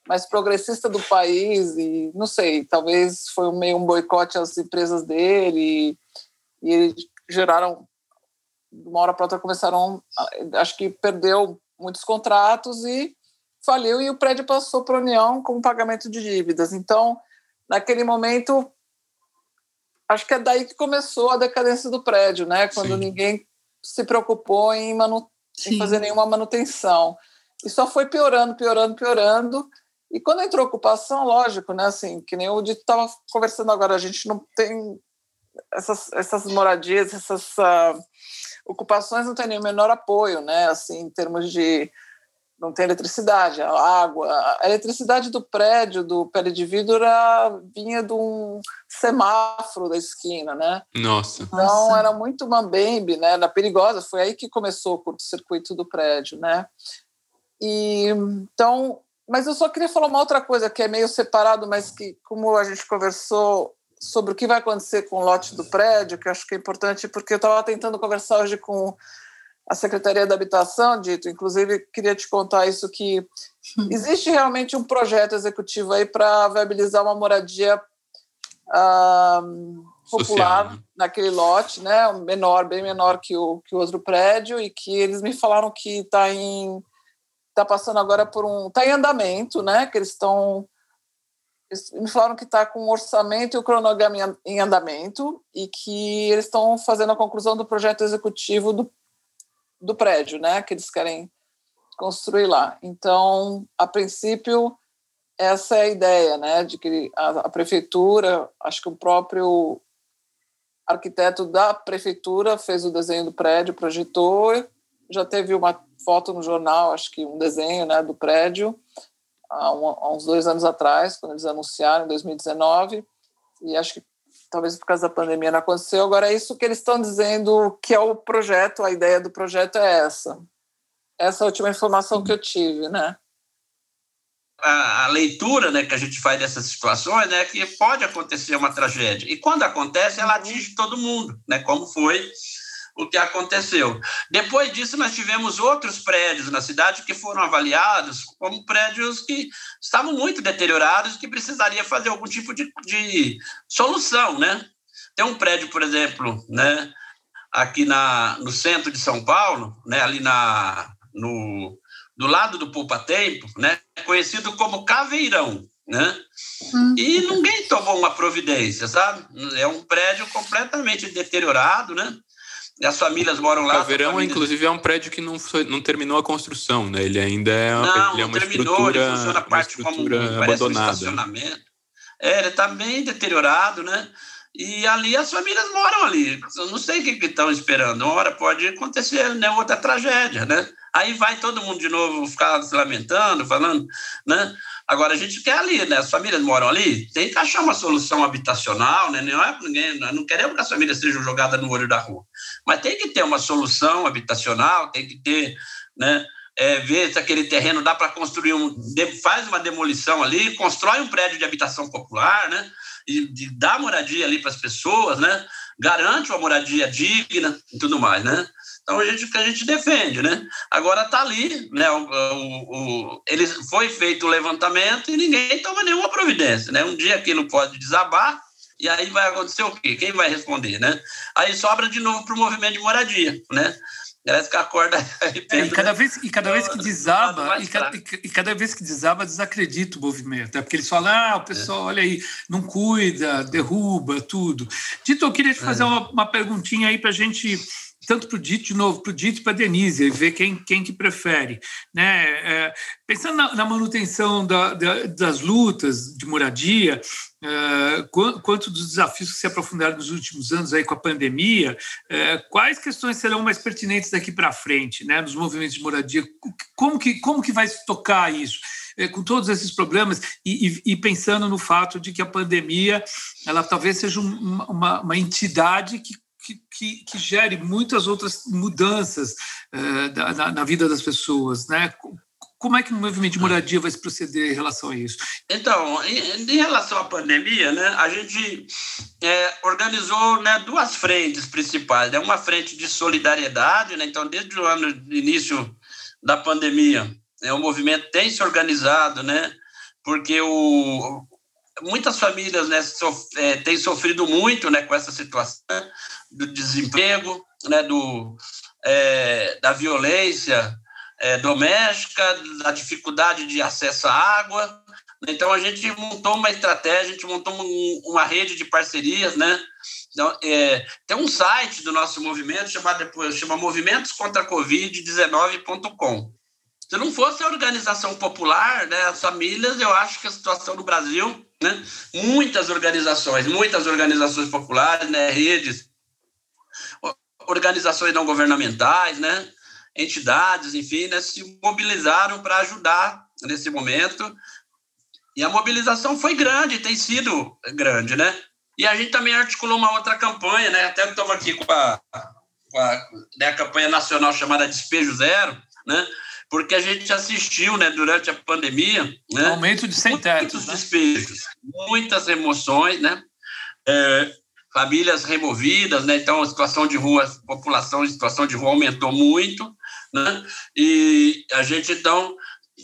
mais progressista do país e não sei, talvez foi meio um boicote às empresas dele e, e geraram de uma hora para outra começaram, acho que perdeu muitos contratos e faliu e o prédio passou para a União com pagamento de dívidas. Então, naquele momento, acho que é daí que começou a decadência do prédio, né? Quando Sim. ninguém se preocupou em sem fazer nenhuma manutenção. E só foi piorando, piorando, piorando. E quando entrou ocupação, lógico, né? Assim, que nem o Dito estava conversando agora, a gente não tem essas, essas moradias, essas uh, ocupações não tem nem o menor apoio, né? Assim, em termos de não tem eletricidade, água, a eletricidade do prédio do pele de vidro era, vinha de um semáforo da esquina, né? Nossa. Então Nossa. era muito mambembe, né? Era perigosa, foi aí que começou o curto-circuito do prédio, né? E então, mas eu só queria falar uma outra coisa que é meio separado, mas que como a gente conversou sobre o que vai acontecer com o lote do prédio, que eu acho que é importante, porque eu estava tentando conversar hoje com a Secretaria da Habitação, Dito, inclusive queria te contar isso que hum. existe realmente um projeto executivo aí para viabilizar uma moradia uh, popular Social, né? naquele lote, né, menor, bem menor que o, que o outro prédio, e que eles me falaram que está em está passando agora por um está em andamento, né, que eles estão me falaram que está com o orçamento e o cronograma em andamento e que eles estão fazendo a conclusão do projeto executivo do do prédio, né, que eles querem construir lá. Então, a princípio, essa é a ideia, né, de que a, a prefeitura, acho que o próprio arquiteto da prefeitura fez o desenho do prédio, projetou, já teve uma foto no jornal, acho que um desenho, né, do prédio há, um, há uns dois anos atrás, quando eles anunciaram em 2019, e acho que talvez por causa da pandemia não aconteceu. Agora, é isso que eles estão dizendo que é o projeto, a ideia do projeto é essa. Essa é a última informação que eu tive, né? A, a, leitura né, que a gente faz dessas situações é que pode acontecer uma tragédia. E quando acontece, ela atinge todo mundo, né, como foi o que aconteceu. Depois disso, nós tivemos outros prédios na cidade que foram avaliados como prédios que estavam muito deteriorados, que precisaria fazer algum tipo de, de solução, né? Tem um prédio, por exemplo, né, aqui na, no centro de São Paulo, né, ali na, no, do lado do Poupa Tempo, né, conhecido como Caveirão, né? Hum. E ninguém tomou uma providência, sabe? É um prédio completamente deteriorado, né? As famílias moram lá. Caveirão, famílias... inclusive, é um prédio que não, foi, não terminou a construção, né? Ele ainda é, não, ele é uma terminou, estrutura, ele funciona parte como abandonada. Um estacionamento. É, ele está bem deteriorado, né? E ali as famílias moram ali. Eu não sei o que estão esperando. Uma hora pode acontecer né, outra tragédia, né? Aí vai todo mundo de novo ficar se lamentando, falando, né? Agora a gente quer ali, né? As famílias moram ali, tem que achar uma solução habitacional, né? Não é ninguém, não queremos que as famílias sejam jogadas no olho da rua, mas tem que ter uma solução habitacional, tem que ter, né? É, ver se aquele terreno dá para construir um, faz uma demolição ali, constrói um prédio de habitação popular, né? E, e dá moradia ali para as pessoas, né? Garante uma moradia digna e tudo mais, né? Então, a gente, que a gente defende, né? Agora está ali, né? O, o, o, ele foi feito o levantamento e ninguém toma nenhuma providência, né? Um dia aquilo pode desabar e aí vai acontecer o quê? Quem vai responder, né? Aí sobra de novo para o movimento de moradia, né? Parece que acorda *laughs* é, e cada vez e cada vez que desaba e cada, e cada, vez que desaba desacredita o movimento é porque eles falam ah o pessoal é. olha aí não cuida derruba tudo Dito eu queria te fazer é. uma, uma perguntinha aí para a gente tanto para o Dito, de novo, para o Dito e para a Denise, ver quem, quem que prefere. Né? É, pensando na, na manutenção da, da, das lutas de moradia, é, quanto dos desafios que se aprofundaram nos últimos anos aí com a pandemia, é, quais questões serão mais pertinentes daqui para frente, né, nos movimentos de moradia? Como que, como que vai tocar isso? É, com todos esses problemas e, e, e, pensando no fato de que a pandemia ela talvez seja uma, uma entidade que que, que, que gere muitas outras mudanças uh, na, na, vida das pessoas, né? Como é que o movimento de moradia vai se proceder em relação a isso? Então, em, em relação à pandemia, né, a gente é, organizou né, duas frentes principais. Né? Uma frente de solidariedade, né? então, desde o ano de início da pandemia, né, o movimento tem se organizado, né, porque o, muitas famílias né, sof é, têm sofrido muito né, com essa situação do desemprego, né, do, é, da violência é, doméstica, da dificuldade de acesso à água, Então a gente montou uma estratégia, a gente montou um, uma rede de parcerias, né? Então, é, tem um site do nosso movimento chamado chama Movimentos contra Covid-19.com. Se não fosse a organização popular, né, as famílias, eu acho que a situação no Brasil, né, muitas organizações, muitas organizações populares, né, redes, organizações não governamentais, né, entidades, enfim, né, se mobilizaram para ajudar nesse momento. E a mobilização foi grande, tem sido grande, né? E a gente também articulou uma outra campanha, né? Até estamos aqui com a, com a, né, campanha nacional chamada Despejo Zero, né? Porque a gente assistiu, né, durante a pandemia, né, aumento de sem teto, muitos né? despejos, muitas emoções, né, é, famílias removidas, né, então a situação de rua, a população em situação de rua aumentou muito, né, e a gente então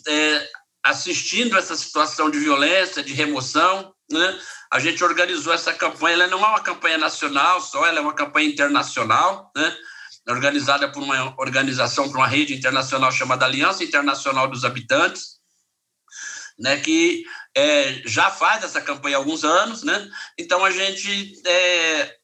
é, assistindo essa situação de violência, de remoção, né, a gente organizou essa campanha. Ela não é uma campanha nacional só, ela é uma campanha internacional, né? Organizada por uma organização, por uma rede internacional chamada Aliança Internacional dos Habitantes, né, que é, já faz essa campanha há alguns anos, né? Então a gente, é,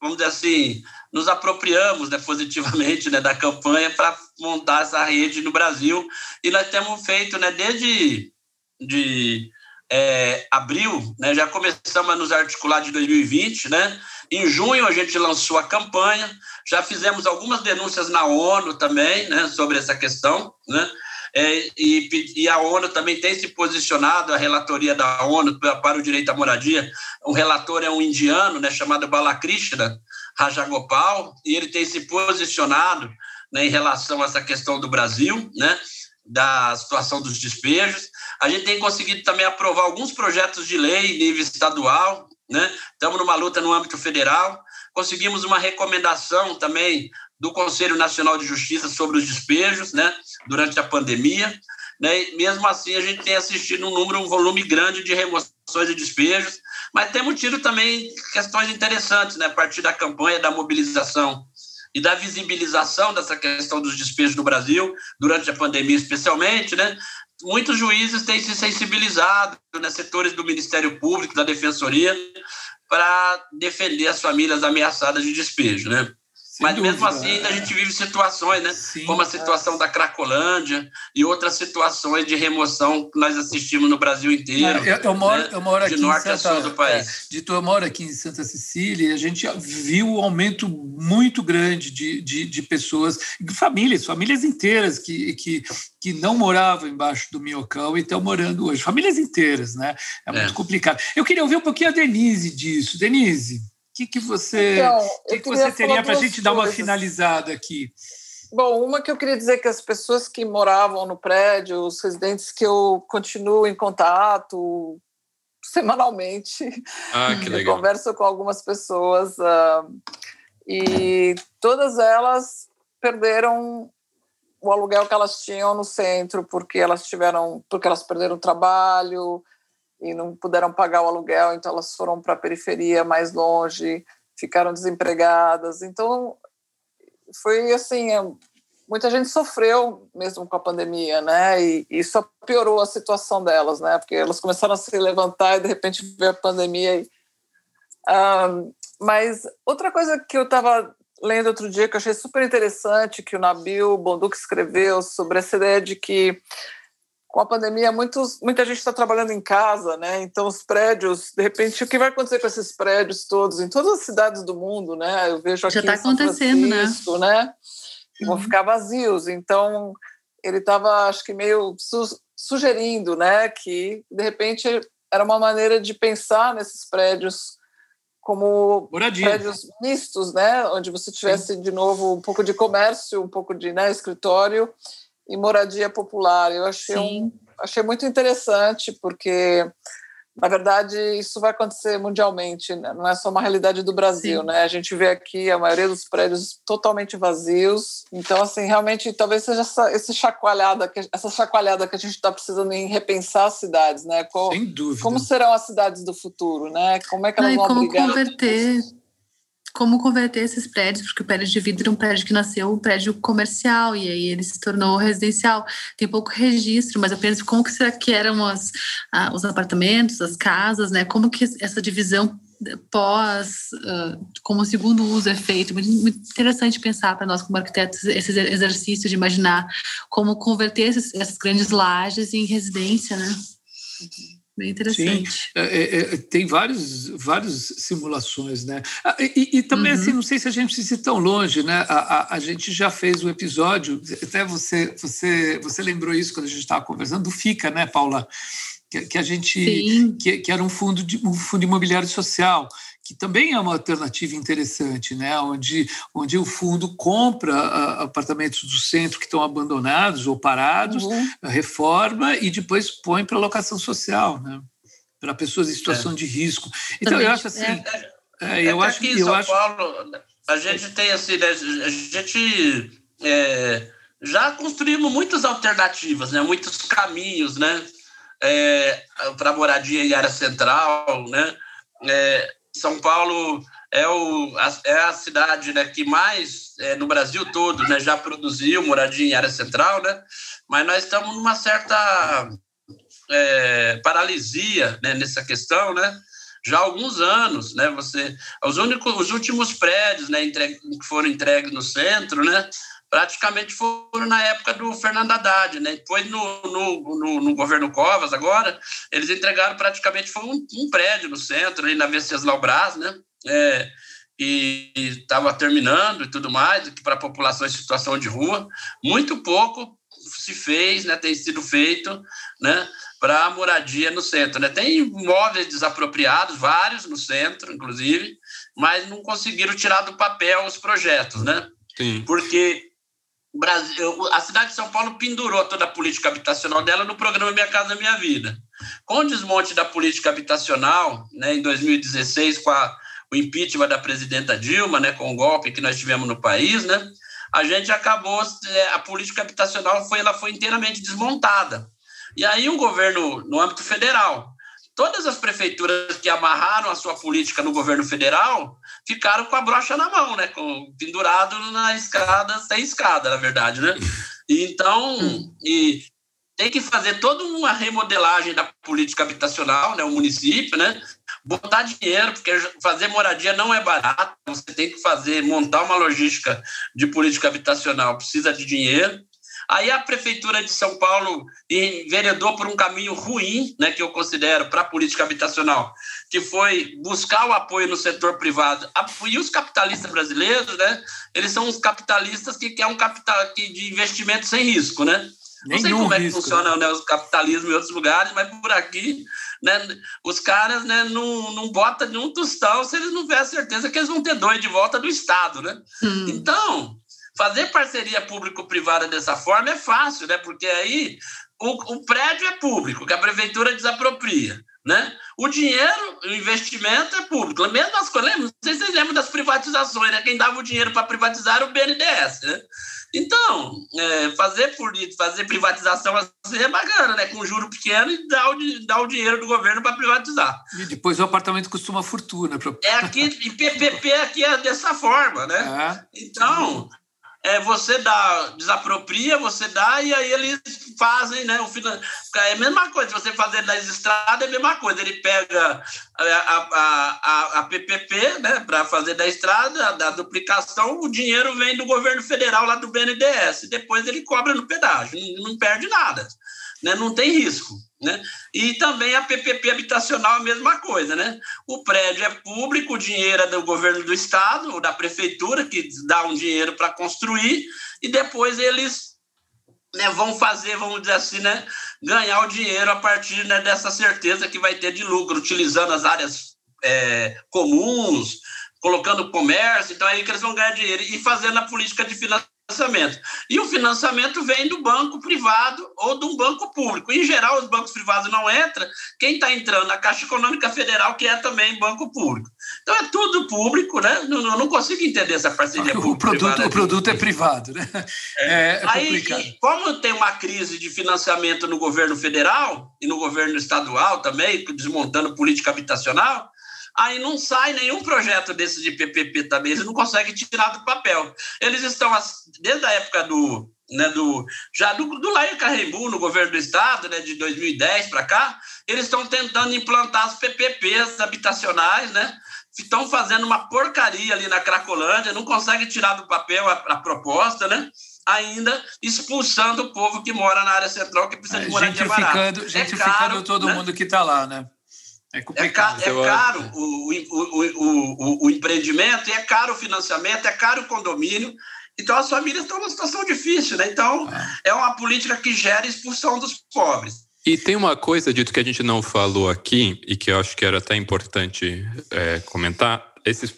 vamos dizer assim, nos apropriamos né, *laughs* positivamente né, da campanha para montar essa rede no Brasil e nós temos feito, né, desde de, é, abril, né, já começamos a nos articular de 2020, né? Em junho a gente lançou a campanha, já fizemos algumas denúncias na ONU também, né, sobre essa questão, né? É, e, e, a ONU também tem se posicionado, a relatoria da ONU para o direito à moradia, o relator é um indiano, né, chamado Balakrishna Rajagopal, e ele tem se posicionado né, em relação a essa questão do Brasil, né, da situação dos despejos. A gente tem conseguido também aprovar alguns projetos de lei em nível estadual, né? Estamos numa luta no âmbito federal. Conseguimos uma recomendação também do Conselho Nacional de Justiça sobre os despejos, né? Durante a pandemia. Né? E mesmo assim, a gente tem assistido um número, um volume grande de remoções de despejos, mas temos tido também questões interessantes, né? A partir da campanha da mobilização e da visibilização dessa questão dos despejos no Brasil, durante a pandemia especialmente, né? Muitos juízes têm se sensibilizado, né, setores do Ministério Público, da Defensoria, para defender as famílias ameaçadas de despejo, né? Sem Mas dúvida. mesmo assim, ainda a gente vive situações, né? Sim, como a situação é. da Cracolândia e outras situações de remoção que nós assistimos no Brasil inteiro. É, eu, eu, moro, né? eu moro aqui de norte Santa, a sul do país. É, dito, eu moro aqui em Santa Cecília e a gente viu um aumento muito grande de, de, de pessoas, famílias, famílias inteiras que, que, que não moravam embaixo do minhocão e estão morando hoje. Famílias inteiras, né? É muito é. complicado. Eu queria ouvir um pouquinho a Denise disso. Denise que, que você, então, que que você teria para a gente dar uma finalizada aqui? Bom, uma que eu queria dizer que as pessoas que moravam no prédio, os residentes que eu continuo em contato *laughs* semanalmente, ah, eu converso com algumas pessoas uh, e todas elas perderam o aluguel que elas tinham no centro porque elas tiveram, porque elas perderam o trabalho, e não puderam pagar o aluguel, então elas foram para a periferia mais longe, ficaram desempregadas. Então, foi assim, é, muita gente sofreu mesmo com a pandemia, né? E, e só piorou a situação delas, né? Porque elas começaram a se levantar e de repente veio a pandemia. E, um, mas outra coisa que eu estava lendo outro dia que eu achei super interessante que o Nabil Bonduque escreveu sobre essa ideia de que com a pandemia, muitos, muita gente está trabalhando em casa, né? Então, os prédios, de repente, o que vai acontecer com esses prédios todos, em todas as cidades do mundo, né? Eu vejo aqui Já está acontecendo, né? Francisco, né? né? Uhum. Vão ficar vazios. Então, ele estava, acho que, meio su sugerindo, né? Que, de repente, era uma maneira de pensar nesses prédios como Moradia. prédios mistos, né? Onde você tivesse, Sim. de novo, um pouco de comércio, um pouco de né, escritório e moradia popular. Eu achei, um, achei muito interessante, porque, na verdade, isso vai acontecer mundialmente, né? não é só uma realidade do Brasil. Né? A gente vê aqui a maioria dos prédios totalmente vazios. Então, assim, realmente, talvez seja essa, essa, chacoalhada, que, essa chacoalhada que a gente está precisando em repensar as cidades. Né? Como, Sem dúvida. Como serão as cidades do futuro? Né? Como é que elas não, vão como converter como converter esses prédios, porque o prédio de vidro é um prédio que nasceu um prédio comercial e aí ele se tornou residencial. Tem pouco registro, mas penso como que será que eram as, ah, os apartamentos, as casas, né? Como que essa divisão pós, uh, como segundo uso é feito. Muito, muito interessante pensar para nós como arquitetos esse exercício de imaginar como converter esses, essas grandes lajes em residência, né? Bem interessante. Sim, é, é, é, tem vários, várias simulações, né? Ah, e, e também, assim, uhum. assim, não sei se a gente precisa ir tão longe, né? A, a, a, gente já fez um episódio, até você, você, você lembrou isso quando a gente estava conversando, do FICA, né, Paula? Que, que a gente. Que, que, era um fundo, de, um fundo imobiliário social que também é uma alternativa interessante, né? onde, onde o fundo compra apartamentos do centro que estão abandonados ou parados, uhum. reforma e depois põe para locação social, né? para pessoas em situação é. de risco. Então, também, eu acho assim. É, é, eu é acho que em São acho... Paulo, a gente tem assim, né, a gente é, já construímos muitas alternativas, né? muitos caminhos, né? É, para moradia em área central, né? É, são Paulo é, o, a, é a cidade né, que mais, é, no Brasil todo, né, já produziu moradia em área central, né? mas nós estamos numa certa é, paralisia né, nessa questão, né? já há alguns anos, né? Você, os únicos, os últimos prédios, né, que foram entregues no centro, né, praticamente foram na época do Fernando Haddad, né? Depois no, no, no, no governo Covas agora, eles entregaram praticamente foi um, um prédio no centro, ali na Venceslau Brás, né? É, e estava terminando e tudo mais, para a população em situação de rua. Muito pouco se fez, né? Tem sido feito, né? Para moradia no centro, né? Tem imóveis desapropriados, vários no centro, inclusive, mas não conseguiram tirar do papel os projetos, né? Sim. Porque Brasil, a cidade de São Paulo pendurou toda a política habitacional dela no programa Minha Casa Minha Vida. Com o desmonte da política habitacional, né, em 2016, com a, o impeachment da presidenta Dilma, né, com o golpe que nós tivemos no país, né, a gente acabou, é, a política habitacional foi, ela foi inteiramente desmontada. E aí o governo, no âmbito federal, todas as prefeituras que amarraram a sua política no governo federal ficaram com a brocha na mão, né? Com, pendurado na escada, sem escada, na verdade, né? *laughs* Então, hum. e tem que fazer toda uma remodelagem da política habitacional, né? O município, né? Botar dinheiro, porque fazer moradia não é barato. Você tem que fazer, montar uma logística de política habitacional, precisa de dinheiro. Aí a Prefeitura de São Paulo enveredou por um caminho ruim, né, que eu considero, para a política habitacional, que foi buscar o apoio no setor privado. E os capitalistas brasileiros, né, eles são os capitalistas que querem um capital de investimento sem risco, né? Não sei como é que funciona né, o capitalismo em outros lugares, mas por aqui, né, os caras né, não, não botam nenhum tostão se eles não tiverem certeza que eles vão ter dois de volta do Estado, né? Hum. Então, Fazer parceria público-privada dessa forma é fácil, né? Porque aí o, o prédio é público, que a prefeitura desapropria. Né? O dinheiro, o investimento é público. Mesmo as coisas, não sei se vocês lembram das privatizações, né? Quem dava o dinheiro para privatizar era o BNDES. Né? Então, é, fazer, fazer privatização assim é bacana, né? Com juro pequeno e dar o, dar o dinheiro do governo para privatizar. E depois o apartamento custa uma fortuna. Pra... É aqui, e PPP aqui é dessa forma, né? É. Então, é, você dá, desapropria, você dá e aí eles fazem, né? O finan... É a mesma coisa, se você fazer das estradas, é a mesma coisa. Ele pega a, a, a, a PPP, né, para fazer da estrada, da duplicação, o dinheiro vem do governo federal, lá do BNDES, depois ele cobra no pedágio, não, não perde nada, né? Não tem risco. Né? E também a PPP habitacional, a mesma coisa. Né? O prédio é público, o dinheiro é do governo do estado, ou da prefeitura, que dá um dinheiro para construir, e depois eles né, vão fazer, vamos dizer assim, né, ganhar o dinheiro a partir né, dessa certeza que vai ter de lucro, utilizando as áreas é, comuns, colocando comércio, então é aí que eles vão ganhar dinheiro e fazendo a política de financiamento financiamento. E o financiamento vem do banco privado ou de um banco público. Em geral, os bancos privados não entram, quem está entrando? A Caixa Econômica Federal, que é também banco público. Então é tudo público, né? Não, não consigo entender essa parceria o produto O produto é privado, né? É, é, é Aí, como tem uma crise de financiamento no governo federal e no governo estadual também, desmontando política habitacional, aí não sai nenhum projeto desse de PPP também, eles não conseguem tirar do papel. Eles estão, desde a época do, né, do já do, do Lair Carreimbu, no governo do estado, né, de 2010 para cá, eles estão tentando implantar as PPPs habitacionais, né, estão fazendo uma porcaria ali na Cracolândia, não conseguem tirar do papel a, a proposta, né, ainda expulsando o povo que mora na área central, que precisa é, de moradia barata. Gentrificando é caro, todo né? mundo que está lá, né? É, complicado. é, ca é caro o, o, o, o, empreendimento, é caro o financiamento, é caro o condomínio. Então, as famílias estão numa situação difícil, né? Então, ah. é uma política que gera expulsão dos pobres. E tem uma coisa, dito que a gente não falou aqui, e que eu acho que era até importante é, comentar, esses,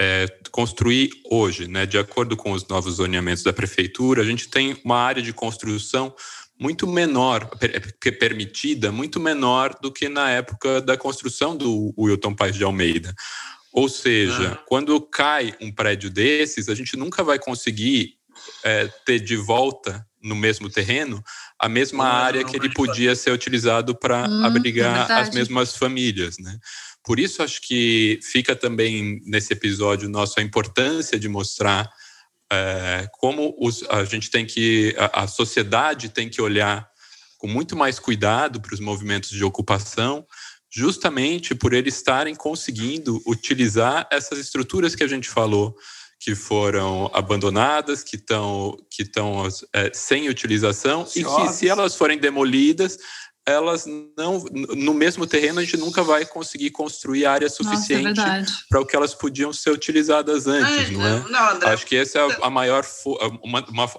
é, construir hoje, né, de acordo com os novos zoneamentos da prefeitura, a gente tem uma área de construção muito menor, per, permitida, muito menor do que na época da construção do Wilton Paes de Almeida. Ou seja, ah. quando cai um prédio desses, a gente nunca vai conseguir é, ter de volta no mesmo terreno a mesma não, área não, que ele podia ser utilizado para hum, abrigar é as mesmas famílias, né? Por isso acho que fica também nesse episódio nosso a importância de mostrar é, como os, a gente tem que a, a sociedade tem que olhar com muito mais cuidado para os movimentos de ocupação, justamente por eles estarem conseguindo utilizar essas estruturas que a gente falou que foram abandonadas, que estão que estão é, sem utilização e que se elas forem demolidas elas não no mesmo terreno a gente nunca vai conseguir construir área suficiente é para o que elas podiam ser utilizadas antes, não é? Não, André, Acho que essa é a maior uma, uma,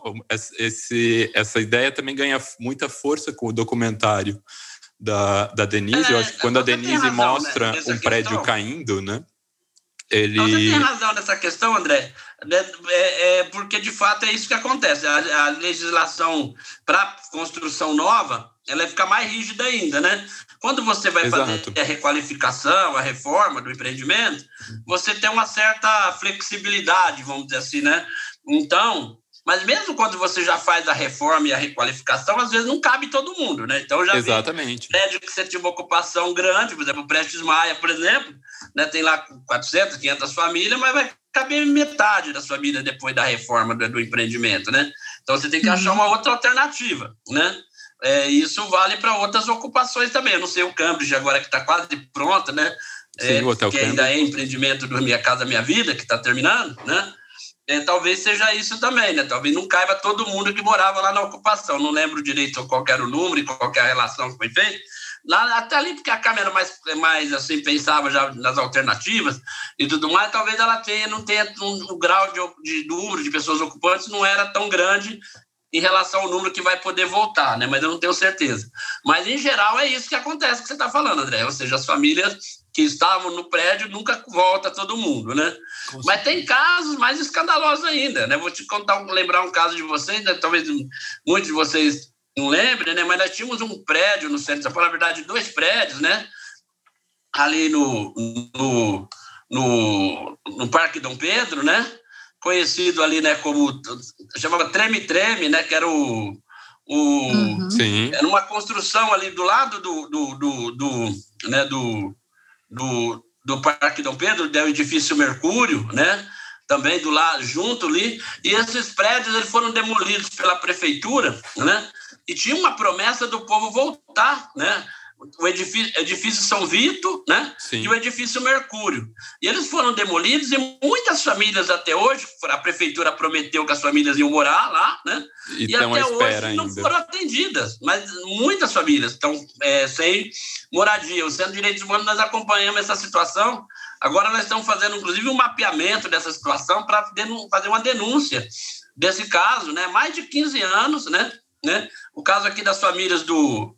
esse, essa ideia também ganha muita força com o documentário da, da Denise. É, Eu acho que quando a Denise razão, né, mostra né? um prédio caindo, né? Ele... Você tem razão nessa questão, André, né, é, é, porque de fato é isso que acontece. A, a legislação para construção nova ela fica mais rígida ainda, né? Quando você vai Exato. fazer a requalificação, a reforma do empreendimento, você tem uma certa flexibilidade, vamos dizer assim, né? Então, mas mesmo quando você já faz a reforma e a requalificação, às vezes não cabe todo mundo, né? Então já Exatamente. prédio que você tinha uma ocupação grande, por exemplo, o Prestes Maia, por exemplo, né, tem lá 400, 500 famílias, mas vai caber metade das famílias depois da reforma do, do empreendimento, né? Então você tem que achar uhum. uma outra alternativa, né? É, isso vale para outras ocupações também. Eu não sei o Cambridge agora que está quase pronta, né? É, Sim, que ainda é empreendimento do Minha Casa Minha Vida, que está terminando, né? É, talvez seja isso também, né? Talvez não caiba todo mundo que morava lá na ocupação. Não lembro direito qual era o número e qual era a relação que foi feita. Lá, até ali, porque a câmera mais, mais assim, pensava já nas alternativas e tudo mais, talvez ela tenha, não tenha um, um grau de, de número de pessoas ocupantes não era tão grande em relação ao número que vai poder voltar, né? Mas eu não tenho certeza. Mas, em geral, é isso que acontece que você está falando, André. Ou seja, as famílias que estavam no prédio nunca volta todo mundo, né? Mas tem casos mais escandalosos ainda, né? Vou te contar, lembrar um caso de vocês, né? talvez muitos de vocês não lembrem, né? Mas nós tínhamos um prédio no centro de São Paulo, na verdade, dois prédios, né? Ali no, no, no, no Parque Dom Pedro, né? Conhecido ali, né, como chamava Treme Treme, né, que era o, o uhum. Sim. era uma construção ali do lado do do, do, do né, do, do, do Parque Dom Pedro, do edifício Mercúrio, né, também do lado junto ali, e esses prédios eles foram demolidos pela prefeitura, né, e tinha uma promessa do povo voltar, né, o edifício, edifício São Vito, né? Sim. E o edifício Mercúrio. E eles foram demolidos e muitas famílias até hoje, a prefeitura prometeu que as famílias iam morar lá, né? E, e até hoje ainda. não foram atendidas. Mas muitas famílias estão é, sem moradia. O Centro de Direitos Humanos nós acompanhamos essa situação. Agora nós estamos fazendo, inclusive, um mapeamento dessa situação para fazer uma denúncia desse caso, né? Mais de 15 anos, né? né? O caso aqui das famílias do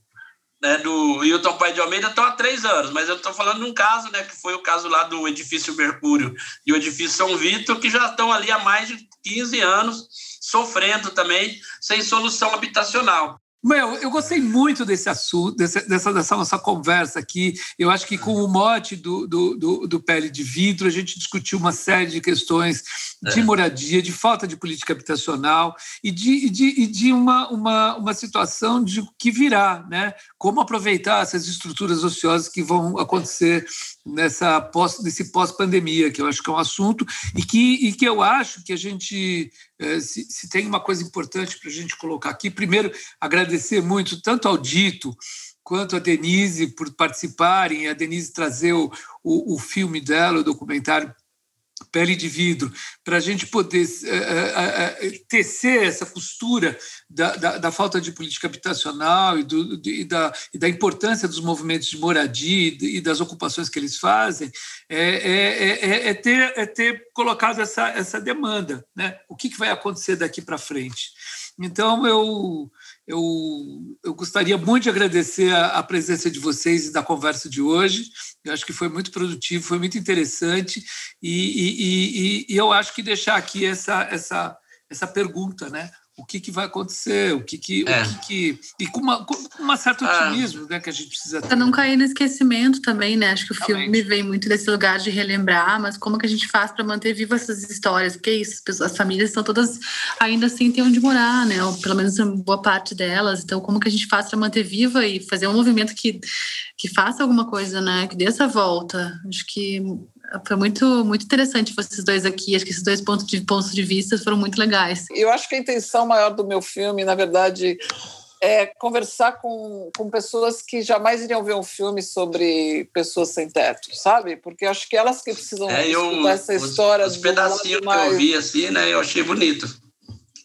né, do Hilton Pai de Almeida estão há três anos, mas eu estou falando de um caso, né, que foi o caso lá do edifício Mercúrio e o edifício São Vitor, que já estão ali há mais de 15 anos sofrendo também sem solução habitacional. Meu, eu gostei muito desse assunto, dessa, dessa, dessa, nossa conversa aqui. Eu acho que com o mote do, do, do, do Pele de Vidro, a gente discutiu uma série de questões de é. moradia, de falta de política habitacional e de, de, e de uma, uma, uma situação de que virá, né? Como aproveitar essas estruturas ociosas que vão acontecer nessa pós, nesse pós-pandemia, que eu acho que é um assunto e que, e que eu acho que a gente, eh, se, se tem uma coisa importante para a gente colocar aqui, primeiro, agradecer muito tanto ao Dito quanto a Denise por participarem, a Denise trazer o, o, o filme dela, o documentário pele de vidro, para a gente poder uh, uh, tecer essa costura da, da, da, falta de política habitacional e, do, e, da, e, da, importância dos movimentos de moradia e, das ocupações que eles fazem, é, é, é, é, ter, é ter colocado essa, essa demanda. Né? O que, que vai acontecer daqui para frente? Então, eu, eu, eu gostaria muito de agradecer a, a, presença de vocês e da conversa de hoje. Eu acho que foi muito produtivo, foi muito interessante, e, e, e, e eu acho que deixar aqui essa, essa, essa pergunta, né? O que, que vai acontecer, o que que, é. o que, que e com uma, com uma certo ah. otimismo, ah. né, que a gente precisa ter. Para não cair no esquecimento também, né? Acho que o Realmente. filme vem muito desse lugar de relembrar, mas como que a gente faz para manter vivas essas histórias? Porque é isso, as famílias estão todas ainda assim têm onde morar, né? Ou pelo menos boa parte delas. Então, como que a gente faz para manter viva e fazer um movimento que que faça alguma coisa, né? Que dê essa volta. Acho que foi muito, muito interessante vocês dois aqui. Acho que esses dois pontos de, pontos de vista foram muito legais. Eu acho que a intenção maior do meu filme, na verdade, é conversar com, com pessoas que jamais iriam ver um filme sobre pessoas sem teto, sabe? Porque acho que elas que precisam é, eu, essa história. Os, os pedacinhos que eu vi assim, né? Eu achei bonito.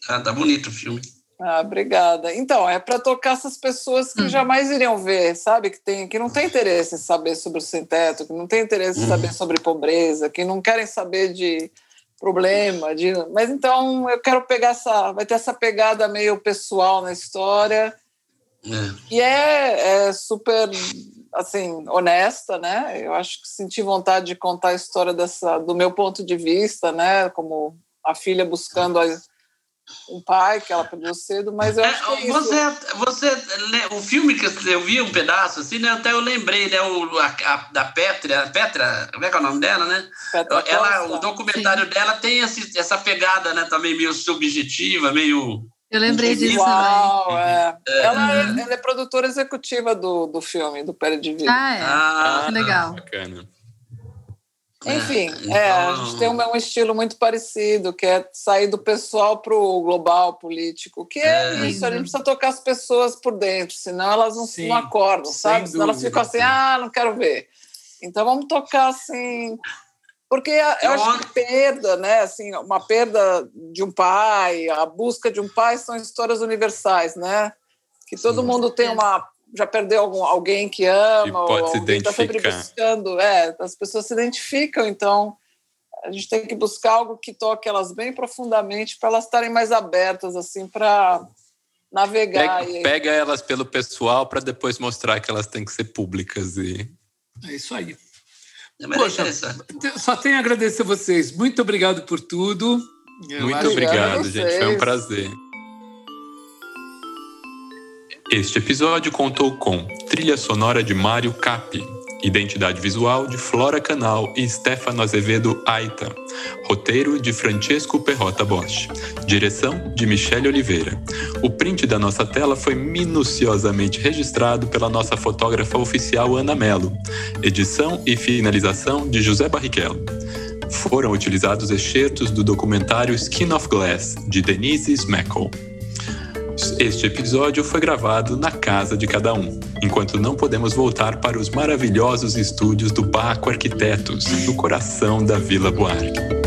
Ah, tá bonito o filme. Ah, obrigada. Então, é para tocar essas pessoas que hum. jamais iriam ver, sabe? Que, tem, que não tem interesse em saber sobre o sem-teto, que não tem interesse em saber hum. sobre pobreza, que não querem saber de problema. De... Mas então eu quero pegar essa. Vai ter essa pegada meio pessoal na história. É. E é, é super assim honesta, né? Eu acho que senti vontade de contar a história dessa do meu ponto de vista, né? Como a filha buscando a um pai que ela perdeu cedo, mas eu acho que é você, isso. Você, o filme que eu vi um pedaço, assim, né, até eu lembrei, né, o, a, a, da Petra, Petra, como é que é o nome dela, né? Petra ela, Costa. o documentário Sim. dela tem esse, essa pegada, né, também meio subjetiva, meio... Eu lembrei disso Uau, também. É. É. Ela, é, ela, é produtora executiva do, do filme, do Pé de Vida. Ah, é? Ah, que legal. Bacana. Enfim, é, é, a gente tem um, um, estilo muito parecido, que é sair do pessoal para o global político, que é, é, isso, a gente precisa tocar as pessoas por dentro, senão elas não, Sim, não acordam, sabe? Senão elas ficam assim, ah, não quero ver. Então vamos tocar assim. Porque eu acho que perda, né? Assim, uma perda de um pai, a busca de um pai são histórias universais, né? Que todo Sim, mundo tem uma já perdeu algum, alguém que ama, e pode ou se tá identificar. Tá buscando. É, as pessoas se identificam, então a gente tem que buscar algo que toque elas bem profundamente para elas estarem mais abertas, assim, para navegar. Pega, e... pega, elas pelo pessoal para depois mostrar que elas têm que ser públicas. E... É isso aí. É Poxa, só tenho a agradecer a vocês. Muito obrigado por tudo. Eu Muito obrigado, gente. Foi um prazer. Este episódio contou com trilha sonora de Mário Capi, identidade visual de Flora Canal e Stefano Azevedo Aita, roteiro de Francesco Perrota Bosch, direção de Michele Oliveira. O print da nossa tela foi minuciosamente registrado pela nossa fotógrafa oficial Ana Mello, edição e finalização de José Barrichello. Foram utilizados excertos do documentário Skin of Glass, de Denise Smeckel. Este episódio foi gravado na casa de cada um, enquanto não podemos voltar para os maravilhosos estúdios do Baco Arquitetos, no coração da Vila Buarque.